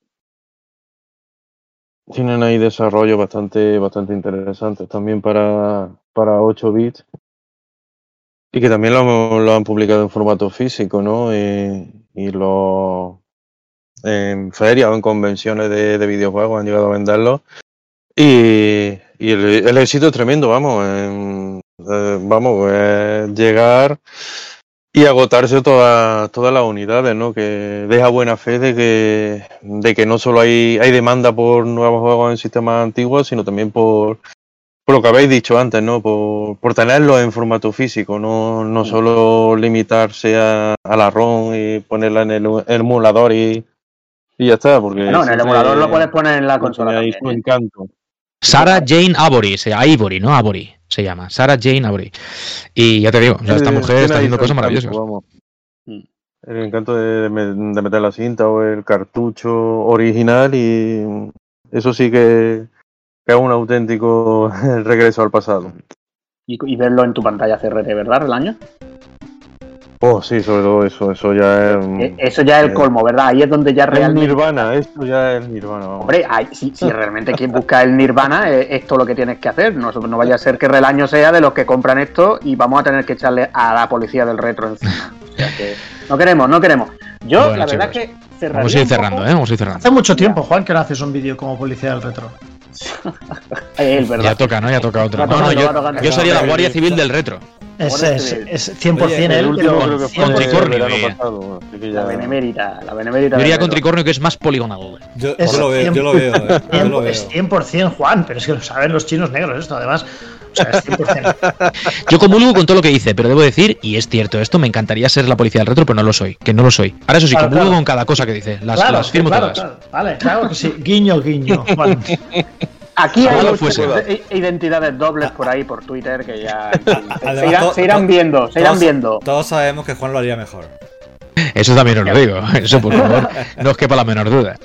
tienen ahí desarrollos bastante, bastante interesantes también para, para 8 bits. Y que también lo, lo han publicado en formato físico, ¿no? Eh, y lo en ferias o en convenciones de, de videojuegos han llegado a venderlos. Y, y el, el éxito es tremendo, vamos. en- eh, vamos, llegar y agotarse todas todas las unidades, ¿no? Que deja buena fe de que, de que no solo hay, hay demanda por nuevos juegos en sistemas antiguos, sino también por, por lo que habéis dicho antes, ¿no? Por, por tenerlos en formato físico, no, no solo limitarse a, a la ROM y ponerla en el emulador y, y ya está, porque No, en el emulador lo puedes poner en la consola. ahí también, su ¿eh? encanto. Sarah Jane Abory, se Ivory, ¿no? Abory se llama. Sarah Jane Abory. Y ya te digo, o sea, esta mujer está haciendo cosas maravillosas. vamos. Mm. El encanto de, me- de meter la cinta o el cartucho original y eso sí que que es un auténtico regreso al pasado. Y, y verlo en tu pantalla CRT, ¿verdad, Relaño? Oh, sí, sobre todo eso, eso ya es... mm, Eh, Eso ya es el eh, colmo, ¿verdad? Ahí es donde ya es realmente. Nirvana, esto ya es Nirvana. vamos. Hombre, hay- si, si realmente quien busca el Nirvana, es esto lo que tienes que hacer. No, no vaya a ser que Relaño sea de los que compran esto y vamos a tener que echarle a la policía del retro encima. O sea que no queremos, no queremos. Yo, Bueno, la verdad chicos, es que cerraría Vamos a ir cerrando, ¿eh? Vamos a ir cerrando. Hace mucho tiempo, Juan, que no haces un vídeo como policía del retro. Es verdad. Ya toca, ¿no? Ya toca otra. Va No, no, yo, yo sería la Guardia Civil del retro. Es, Por es, este- es 100% Oye, él, el último pero creo que con tricornio, eh. pasado, así que La ya- benemérita, la benemérita. Yo del iría con tricornio que es más poligonal. Yo, Es yo lo veo, yo lo veo, eh, yo lo veo. es 100% Juan, pero es que lo saben los chinos negros esto, además. O sea, es 100%. Yo comulgo con todo lo que dice, pero debo decir, y es cierto esto, me encantaría ser la policía del retro, pero no lo soy, que no lo soy. Ahora eso sí, Claro, comulgo claro. con cada cosa que dice, las, claro, las firmo claro, todas. claro. Vale, claro que sí. Guiño, guiño. Juan. Aquí hay Ojalá muchas fuese. i- identidades dobles por ahí por Twitter que ya se, irán, se viendo, se irán todos- viendo. Todos sabemos que Juan lo haría mejor. Eso también os lo digo. Eso, por favor, no os quepa la menor duda.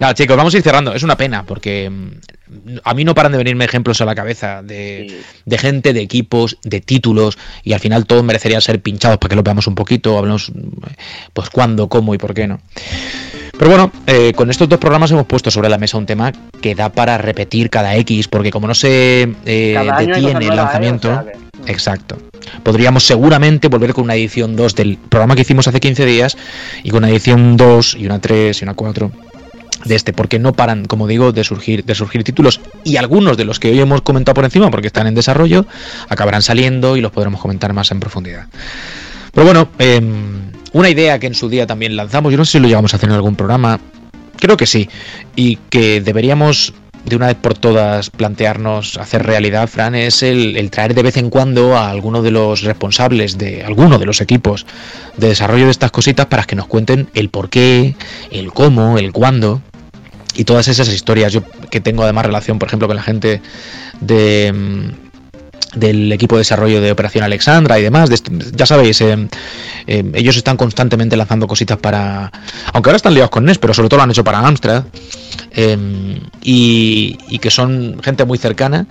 Nada, chicos, vamos a ir cerrando. Es una pena porque mm, a mí no paran de venirme ejemplos a la cabeza de, de gente, de equipos, de títulos y al final todos merecerían ser pinchados para que lo veamos un poquito, hablamos pues cuándo, cómo y por qué no. Pero bueno, eh, con estos dos programas hemos puesto sobre la mesa un tema que da para repetir cada X, porque como no se eh, detiene el ¿eh? lanzamiento, O sea que- exacto. Podríamos seguramente volver con una edición 2 del programa que hicimos hace 15 días y con una edición 2 y una 3 y una 4 de este, porque no paran, como digo, de surgir, de surgir títulos y algunos de los que hoy hemos comentado por encima, porque están en desarrollo, acabarán saliendo y los podremos comentar más en profundidad. Pero bueno, em, una idea que en su día también lanzamos, yo no sé si lo llegamos a hacer en algún programa, creo que sí, y que deberíamos de una vez por todas plantearnos hacer realidad, Fran, es el, el traer de vez en cuando a alguno de los responsables de alguno de los equipos de desarrollo de estas cositas para que nos cuenten el por qué, el cómo, el cuándo y todas esas historias. Yo que tengo además relación, por ejemplo, con la gente de mm, del equipo de desarrollo de Operación Alexandra y demás. ya sabéis, eh, eh, ellos están constantemente lanzando cositas para. Aunque ahora están liados con NES, pero sobre todo lo han hecho para Amstrad. eh, y, que son gente muy cercana.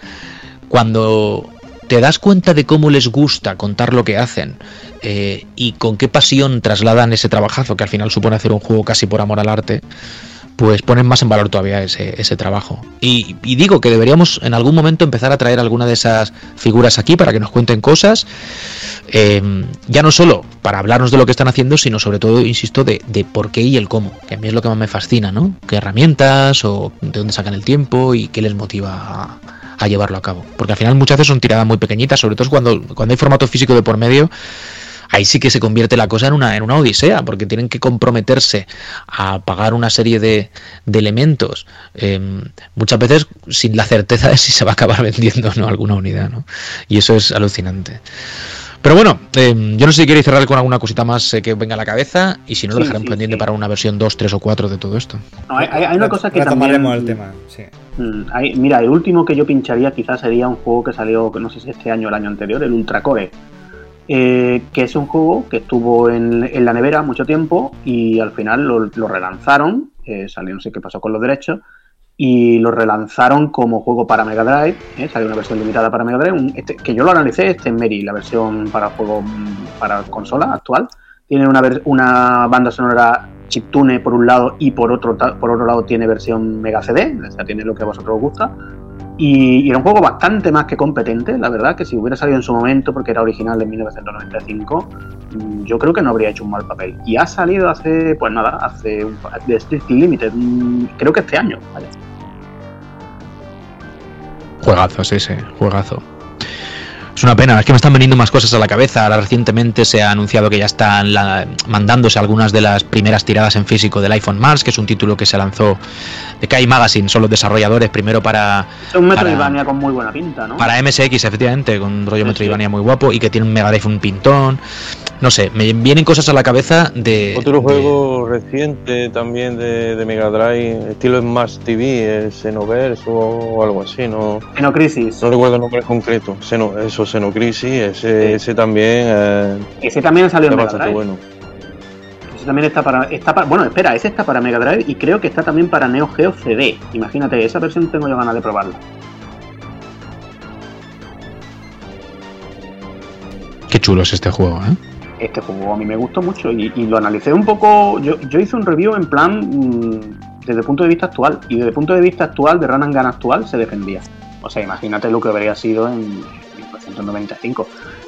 Cuando te das cuenta de cómo les gusta contar lo que hacen y con qué pasión trasladan ese trabajazo que al final supone hacer un juego casi por amor al arte, pues ponen más en valor todavía ese, ese trabajo. Y, y digo que deberíamos en algún momento empezar a traer alguna de esas figuras aquí para que nos cuenten cosas, eh, ya no solo para hablarnos de lo que están haciendo, sino sobre todo, insisto, de, de por qué y el cómo, que a mí es lo que más me fascina, ¿no? ¿Qué herramientas o de dónde sacan el tiempo y qué les motiva a, a llevarlo a cabo? Porque al final muchas veces son tiradas muy pequeñitas, sobre todo cuando, cuando hay formato físico de por medio ahí sí que se convierte la cosa en una, en una odisea, porque tienen que comprometerse a pagar una serie de, de elementos, eh, muchas veces sin la certeza de si se va a acabar vendiendo o no alguna unidad, ¿no? Y eso es alucinante. Pero bueno, eh, yo no sé si queréis cerrar con alguna cosita más eh, que venga a la cabeza, y si no, lo Sí, sí, pendiente sí. para una versión 2, 3 o 4 de todo esto. No, hay, hay- una cosa que también... Retomaremos el tema, sí. Mm, hay- mira, el último que yo pincharía quizás sería un juego que salió, que no sé si este año o el año anterior, el Ultra Core. Eh, que es un juego que estuvo en, la nevera mucho tiempo y al final lo, relanzaron, eh, salió no sé qué pasó con los derechos, y lo relanzaron como juego para Mega Drive, eh, salió una versión limitada para Mega Drive, este- que yo lo analicé, este es Mary, la versión para juego mm, para consola actual, tiene una, una banda sonora chiptune por un lado y por otro, por otro lado tiene versión Mega CD, o sea, tiene lo que a vosotros os gusta. Y, era un juego bastante más que competente, la verdad, que si hubiera salido en su momento, porque era original de 1995, mm, yo creo que no habría hecho un mal papel. Y ha salido hace, pues nada, hace un, de Street Limited, mm, creo que este año, vaya. Juegazo, sí, sí, juegazo. Es una pena, es que me están veniendo más cosas a la cabeza. Ahora recientemente se ha anunciado que ya están la- mandándose algunas de las primeras tiradas en físico del iPhone Mars, que es un título que se lanzó de Kai Magazine, son los desarrolladores, primero para, Es un Para- Metroidvania con muy buena pinta, ¿no? para MSX, efectivamente, con un rollo Sí, Metroidvania muy guapo y que tiene un Mega Drive un pintón. No sé, me vienen cosas a la cabeza de. Otro de- juego reciente también de, de Mega Drive, estilo Smash TV, el Xenoverse o algo así, no, Xenocrisis. no recuerdo el nombre concreto. Xeno, eso, Xenocrisis, ese, ese también eh, Ese también salió en Mega bastante Drive. bueno. Ese también está para, está para. Bueno, espera, ese está para Mega Drive y creo que está también para Neo Geo CD. Imagínate, esa versión tengo yo ganas de probarla. Qué chulo es este juego, ¿eh? Este juego a mí me gustó mucho y, y lo analicé un poco. Yo, yo hice un review en plan mm, desde el punto de vista actual. Y desde el punto de vista actual, de Run and Gun actual, se defendía. O sea, imagínate lo que habría sido en 1995.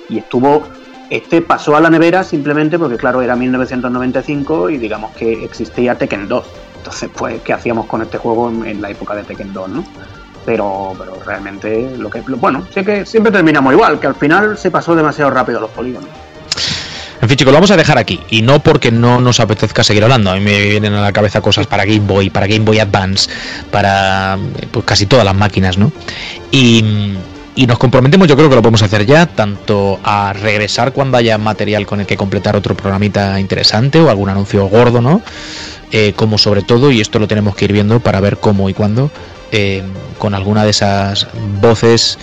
Y estuvo. Este pasó a la nevera simplemente porque, claro, era 1995 y digamos que existía Tekken 2. Entonces, pues, ¿qué hacíamos con este juego en, la época de Tekken 2, no? Pero, pero realmente, lo que. Bueno, sé que siempre terminamos igual, que al final se pasó demasiado rápido los polígonos. En fin, chicos, lo vamos a dejar aquí. Y no porque no nos apetezca seguir hablando. A mí me vienen a la cabeza cosas para Game Boy, para Game Boy Advance, para pues, casi todas las máquinas, ¿no? Y, y nos comprometemos, yo creo que lo podemos hacer ya, tanto a regresar cuando haya material con el que completar otro programita interesante o algún anuncio gordo, ¿no? Eh, como sobre todo, y esto lo tenemos que ir viendo para ver cómo y cuándo, eh, con alguna de esas voces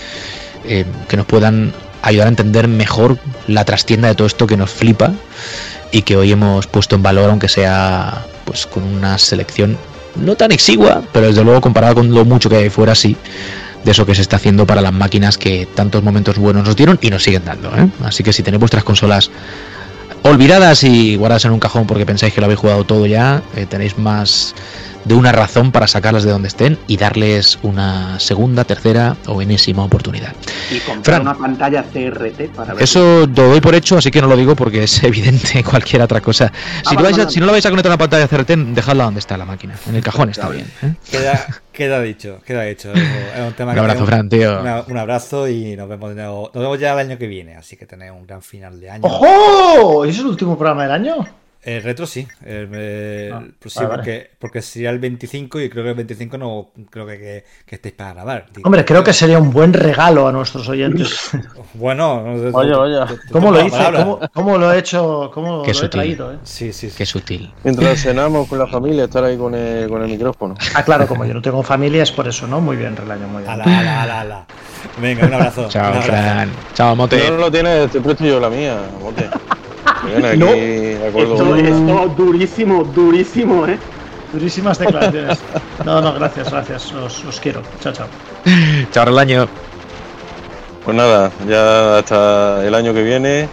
eh, que nos puedan ayudar a entender mejor la trastienda de todo esto que nos flipa y que hoy hemos puesto en valor, aunque sea pues con una selección no tan exigua, pero desde luego comparada con lo mucho que hay fuera, sí, de eso que se está haciendo para las máquinas que tantos momentos buenos nos dieron y nos siguen dando. ¿eh? Así que si tenéis vuestras consolas olvidadas y guardadas en un cajón porque pensáis que lo habéis jugado todo ya, eh, tenéis más de una razón para sacarlas de donde estén y darles una segunda, tercera o enésima oportunidad. Y comprar Fran. una pantalla CRT para ver. Eso lo doy por hecho, así que no lo digo porque es evidente cualquier otra cosa. Si, Ah, no, vais a- vale, si no lo vais a conectar a una pantalla CRT, dejadla donde está la máquina. En el cajón está bien. ¿eh? Queda, queda dicho, queda dicho. Es un tema Un que abrazo, Fran, tío. una- un abrazo y nos vemos, de nuevo- nos vemos ya el año que viene. Así que tenéis un gran final de año. ¡Ojo! ¿Es el último programa del año? El retro sí. El, el- Ah, pues vale, sí, vale. porque, porque sería el 25 y creo que el 25 no creo que, que, que estéis para grabar. tío. Hombre, creo que sería un buen regalo a nuestros oyentes. Bueno, tú- tú ¿Cómo lo hice? ¿Cómo, cómo lo he hecho? ¿Cómo Qué lo he sutil. traído? eh? Sí, sí, sí. Qué sutil. Mientras cenamos con la familia, estar ahí con el, con el micrófono. Ah, claro, como yo no tengo familia, es por eso, ¿no? Muy bien, Relaño, muy bien. Ala, ala, ala, ala. Venga, un abrazo. un Chao, abrazo. Fran. Chao, Mote. Si no lo tienes, te presto yo la mía, mote. Aquí, No. de acuerdo Esto, con esto durísimo, durísimo, ¿eh? Durísimas declaraciones. No, no, gracias, gracias. Os, os quiero. Chao, chao. Chao, Relaño. Pues nada, ya hasta el año que viene.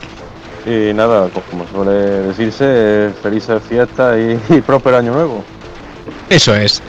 Y nada, pues como suele decirse, felices fiestas y, y próspero año nuevo. Eso es.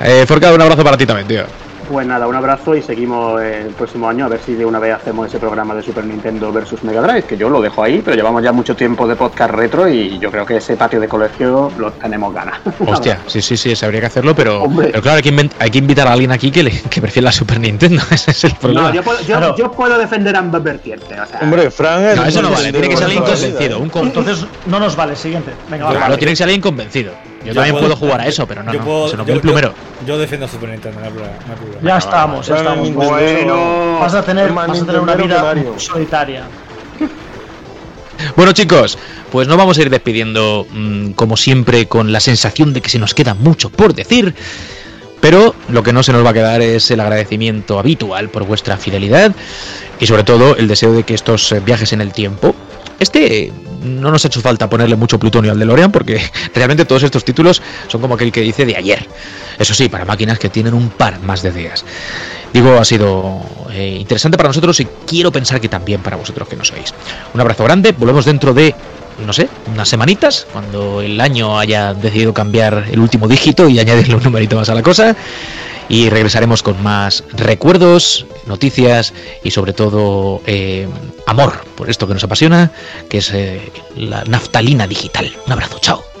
Eh, Forca, un abrazo para ti también, tío. Pues nada, un abrazo y seguimos el próximo año a ver si de una vez hacemos ese programa de Super Nintendo versus Mega Drive, que yo lo dejo ahí, pero llevamos ya mucho tiempo de podcast retro y yo creo que ese patio de colegio lo tenemos ganas. Hostia, sí, sí, sí, se habría que hacerlo, pero, pero claro, hay que, hay que invitar a alguien aquí que, le, que prefiere la Super Nintendo. Ese es el problema. No, yo puedo, yo, Claro. yo puedo defender ambas vertientes. O sea, Hombre, Fran es No, eso no vale, tiene que ser alguien convencido. Un con- Entonces, no nos vale. Siguiente. Venga, va. Claro, tiene que ser alguien convencido. Yo, también puedo, jugar a eso, pero no, yo no, puedo- se nos yo- ve el plumero. Yo, yo defiendo Super Nintendo, no hay problema. no. Ya estamos, ya estamos. Nintendo. Bueno. Vas a tener, Más vas a tener una vida solitaria. Bueno chicos, pues nos vamos a ir despidiendo mm, como siempre con la sensación de que se nos queda mucho por decir, pero lo que no se nos va a quedar es el agradecimiento habitual por vuestra fidelidad y sobre todo el deseo de que estos eh, viajes en el tiempo, este no nos ha hecho falta ponerle mucho plutonio al DeLorean porque realmente todos estos títulos son como aquel que dice de ayer. Eso sí, para máquinas que tienen un par más de días. Digo, ha sido eh, interesante para nosotros y quiero pensar que también para vosotros que nos oís. Un abrazo grande, volvemos dentro de, no sé, unas semanitas, cuando el año haya decidido cambiar el último dígito y añadirle un numerito más a la cosa. Y regresaremos con más recuerdos, noticias y sobre todo eh, amor por esto que nos apasiona, que es eh, la naftalina digital. Un abrazo, chao.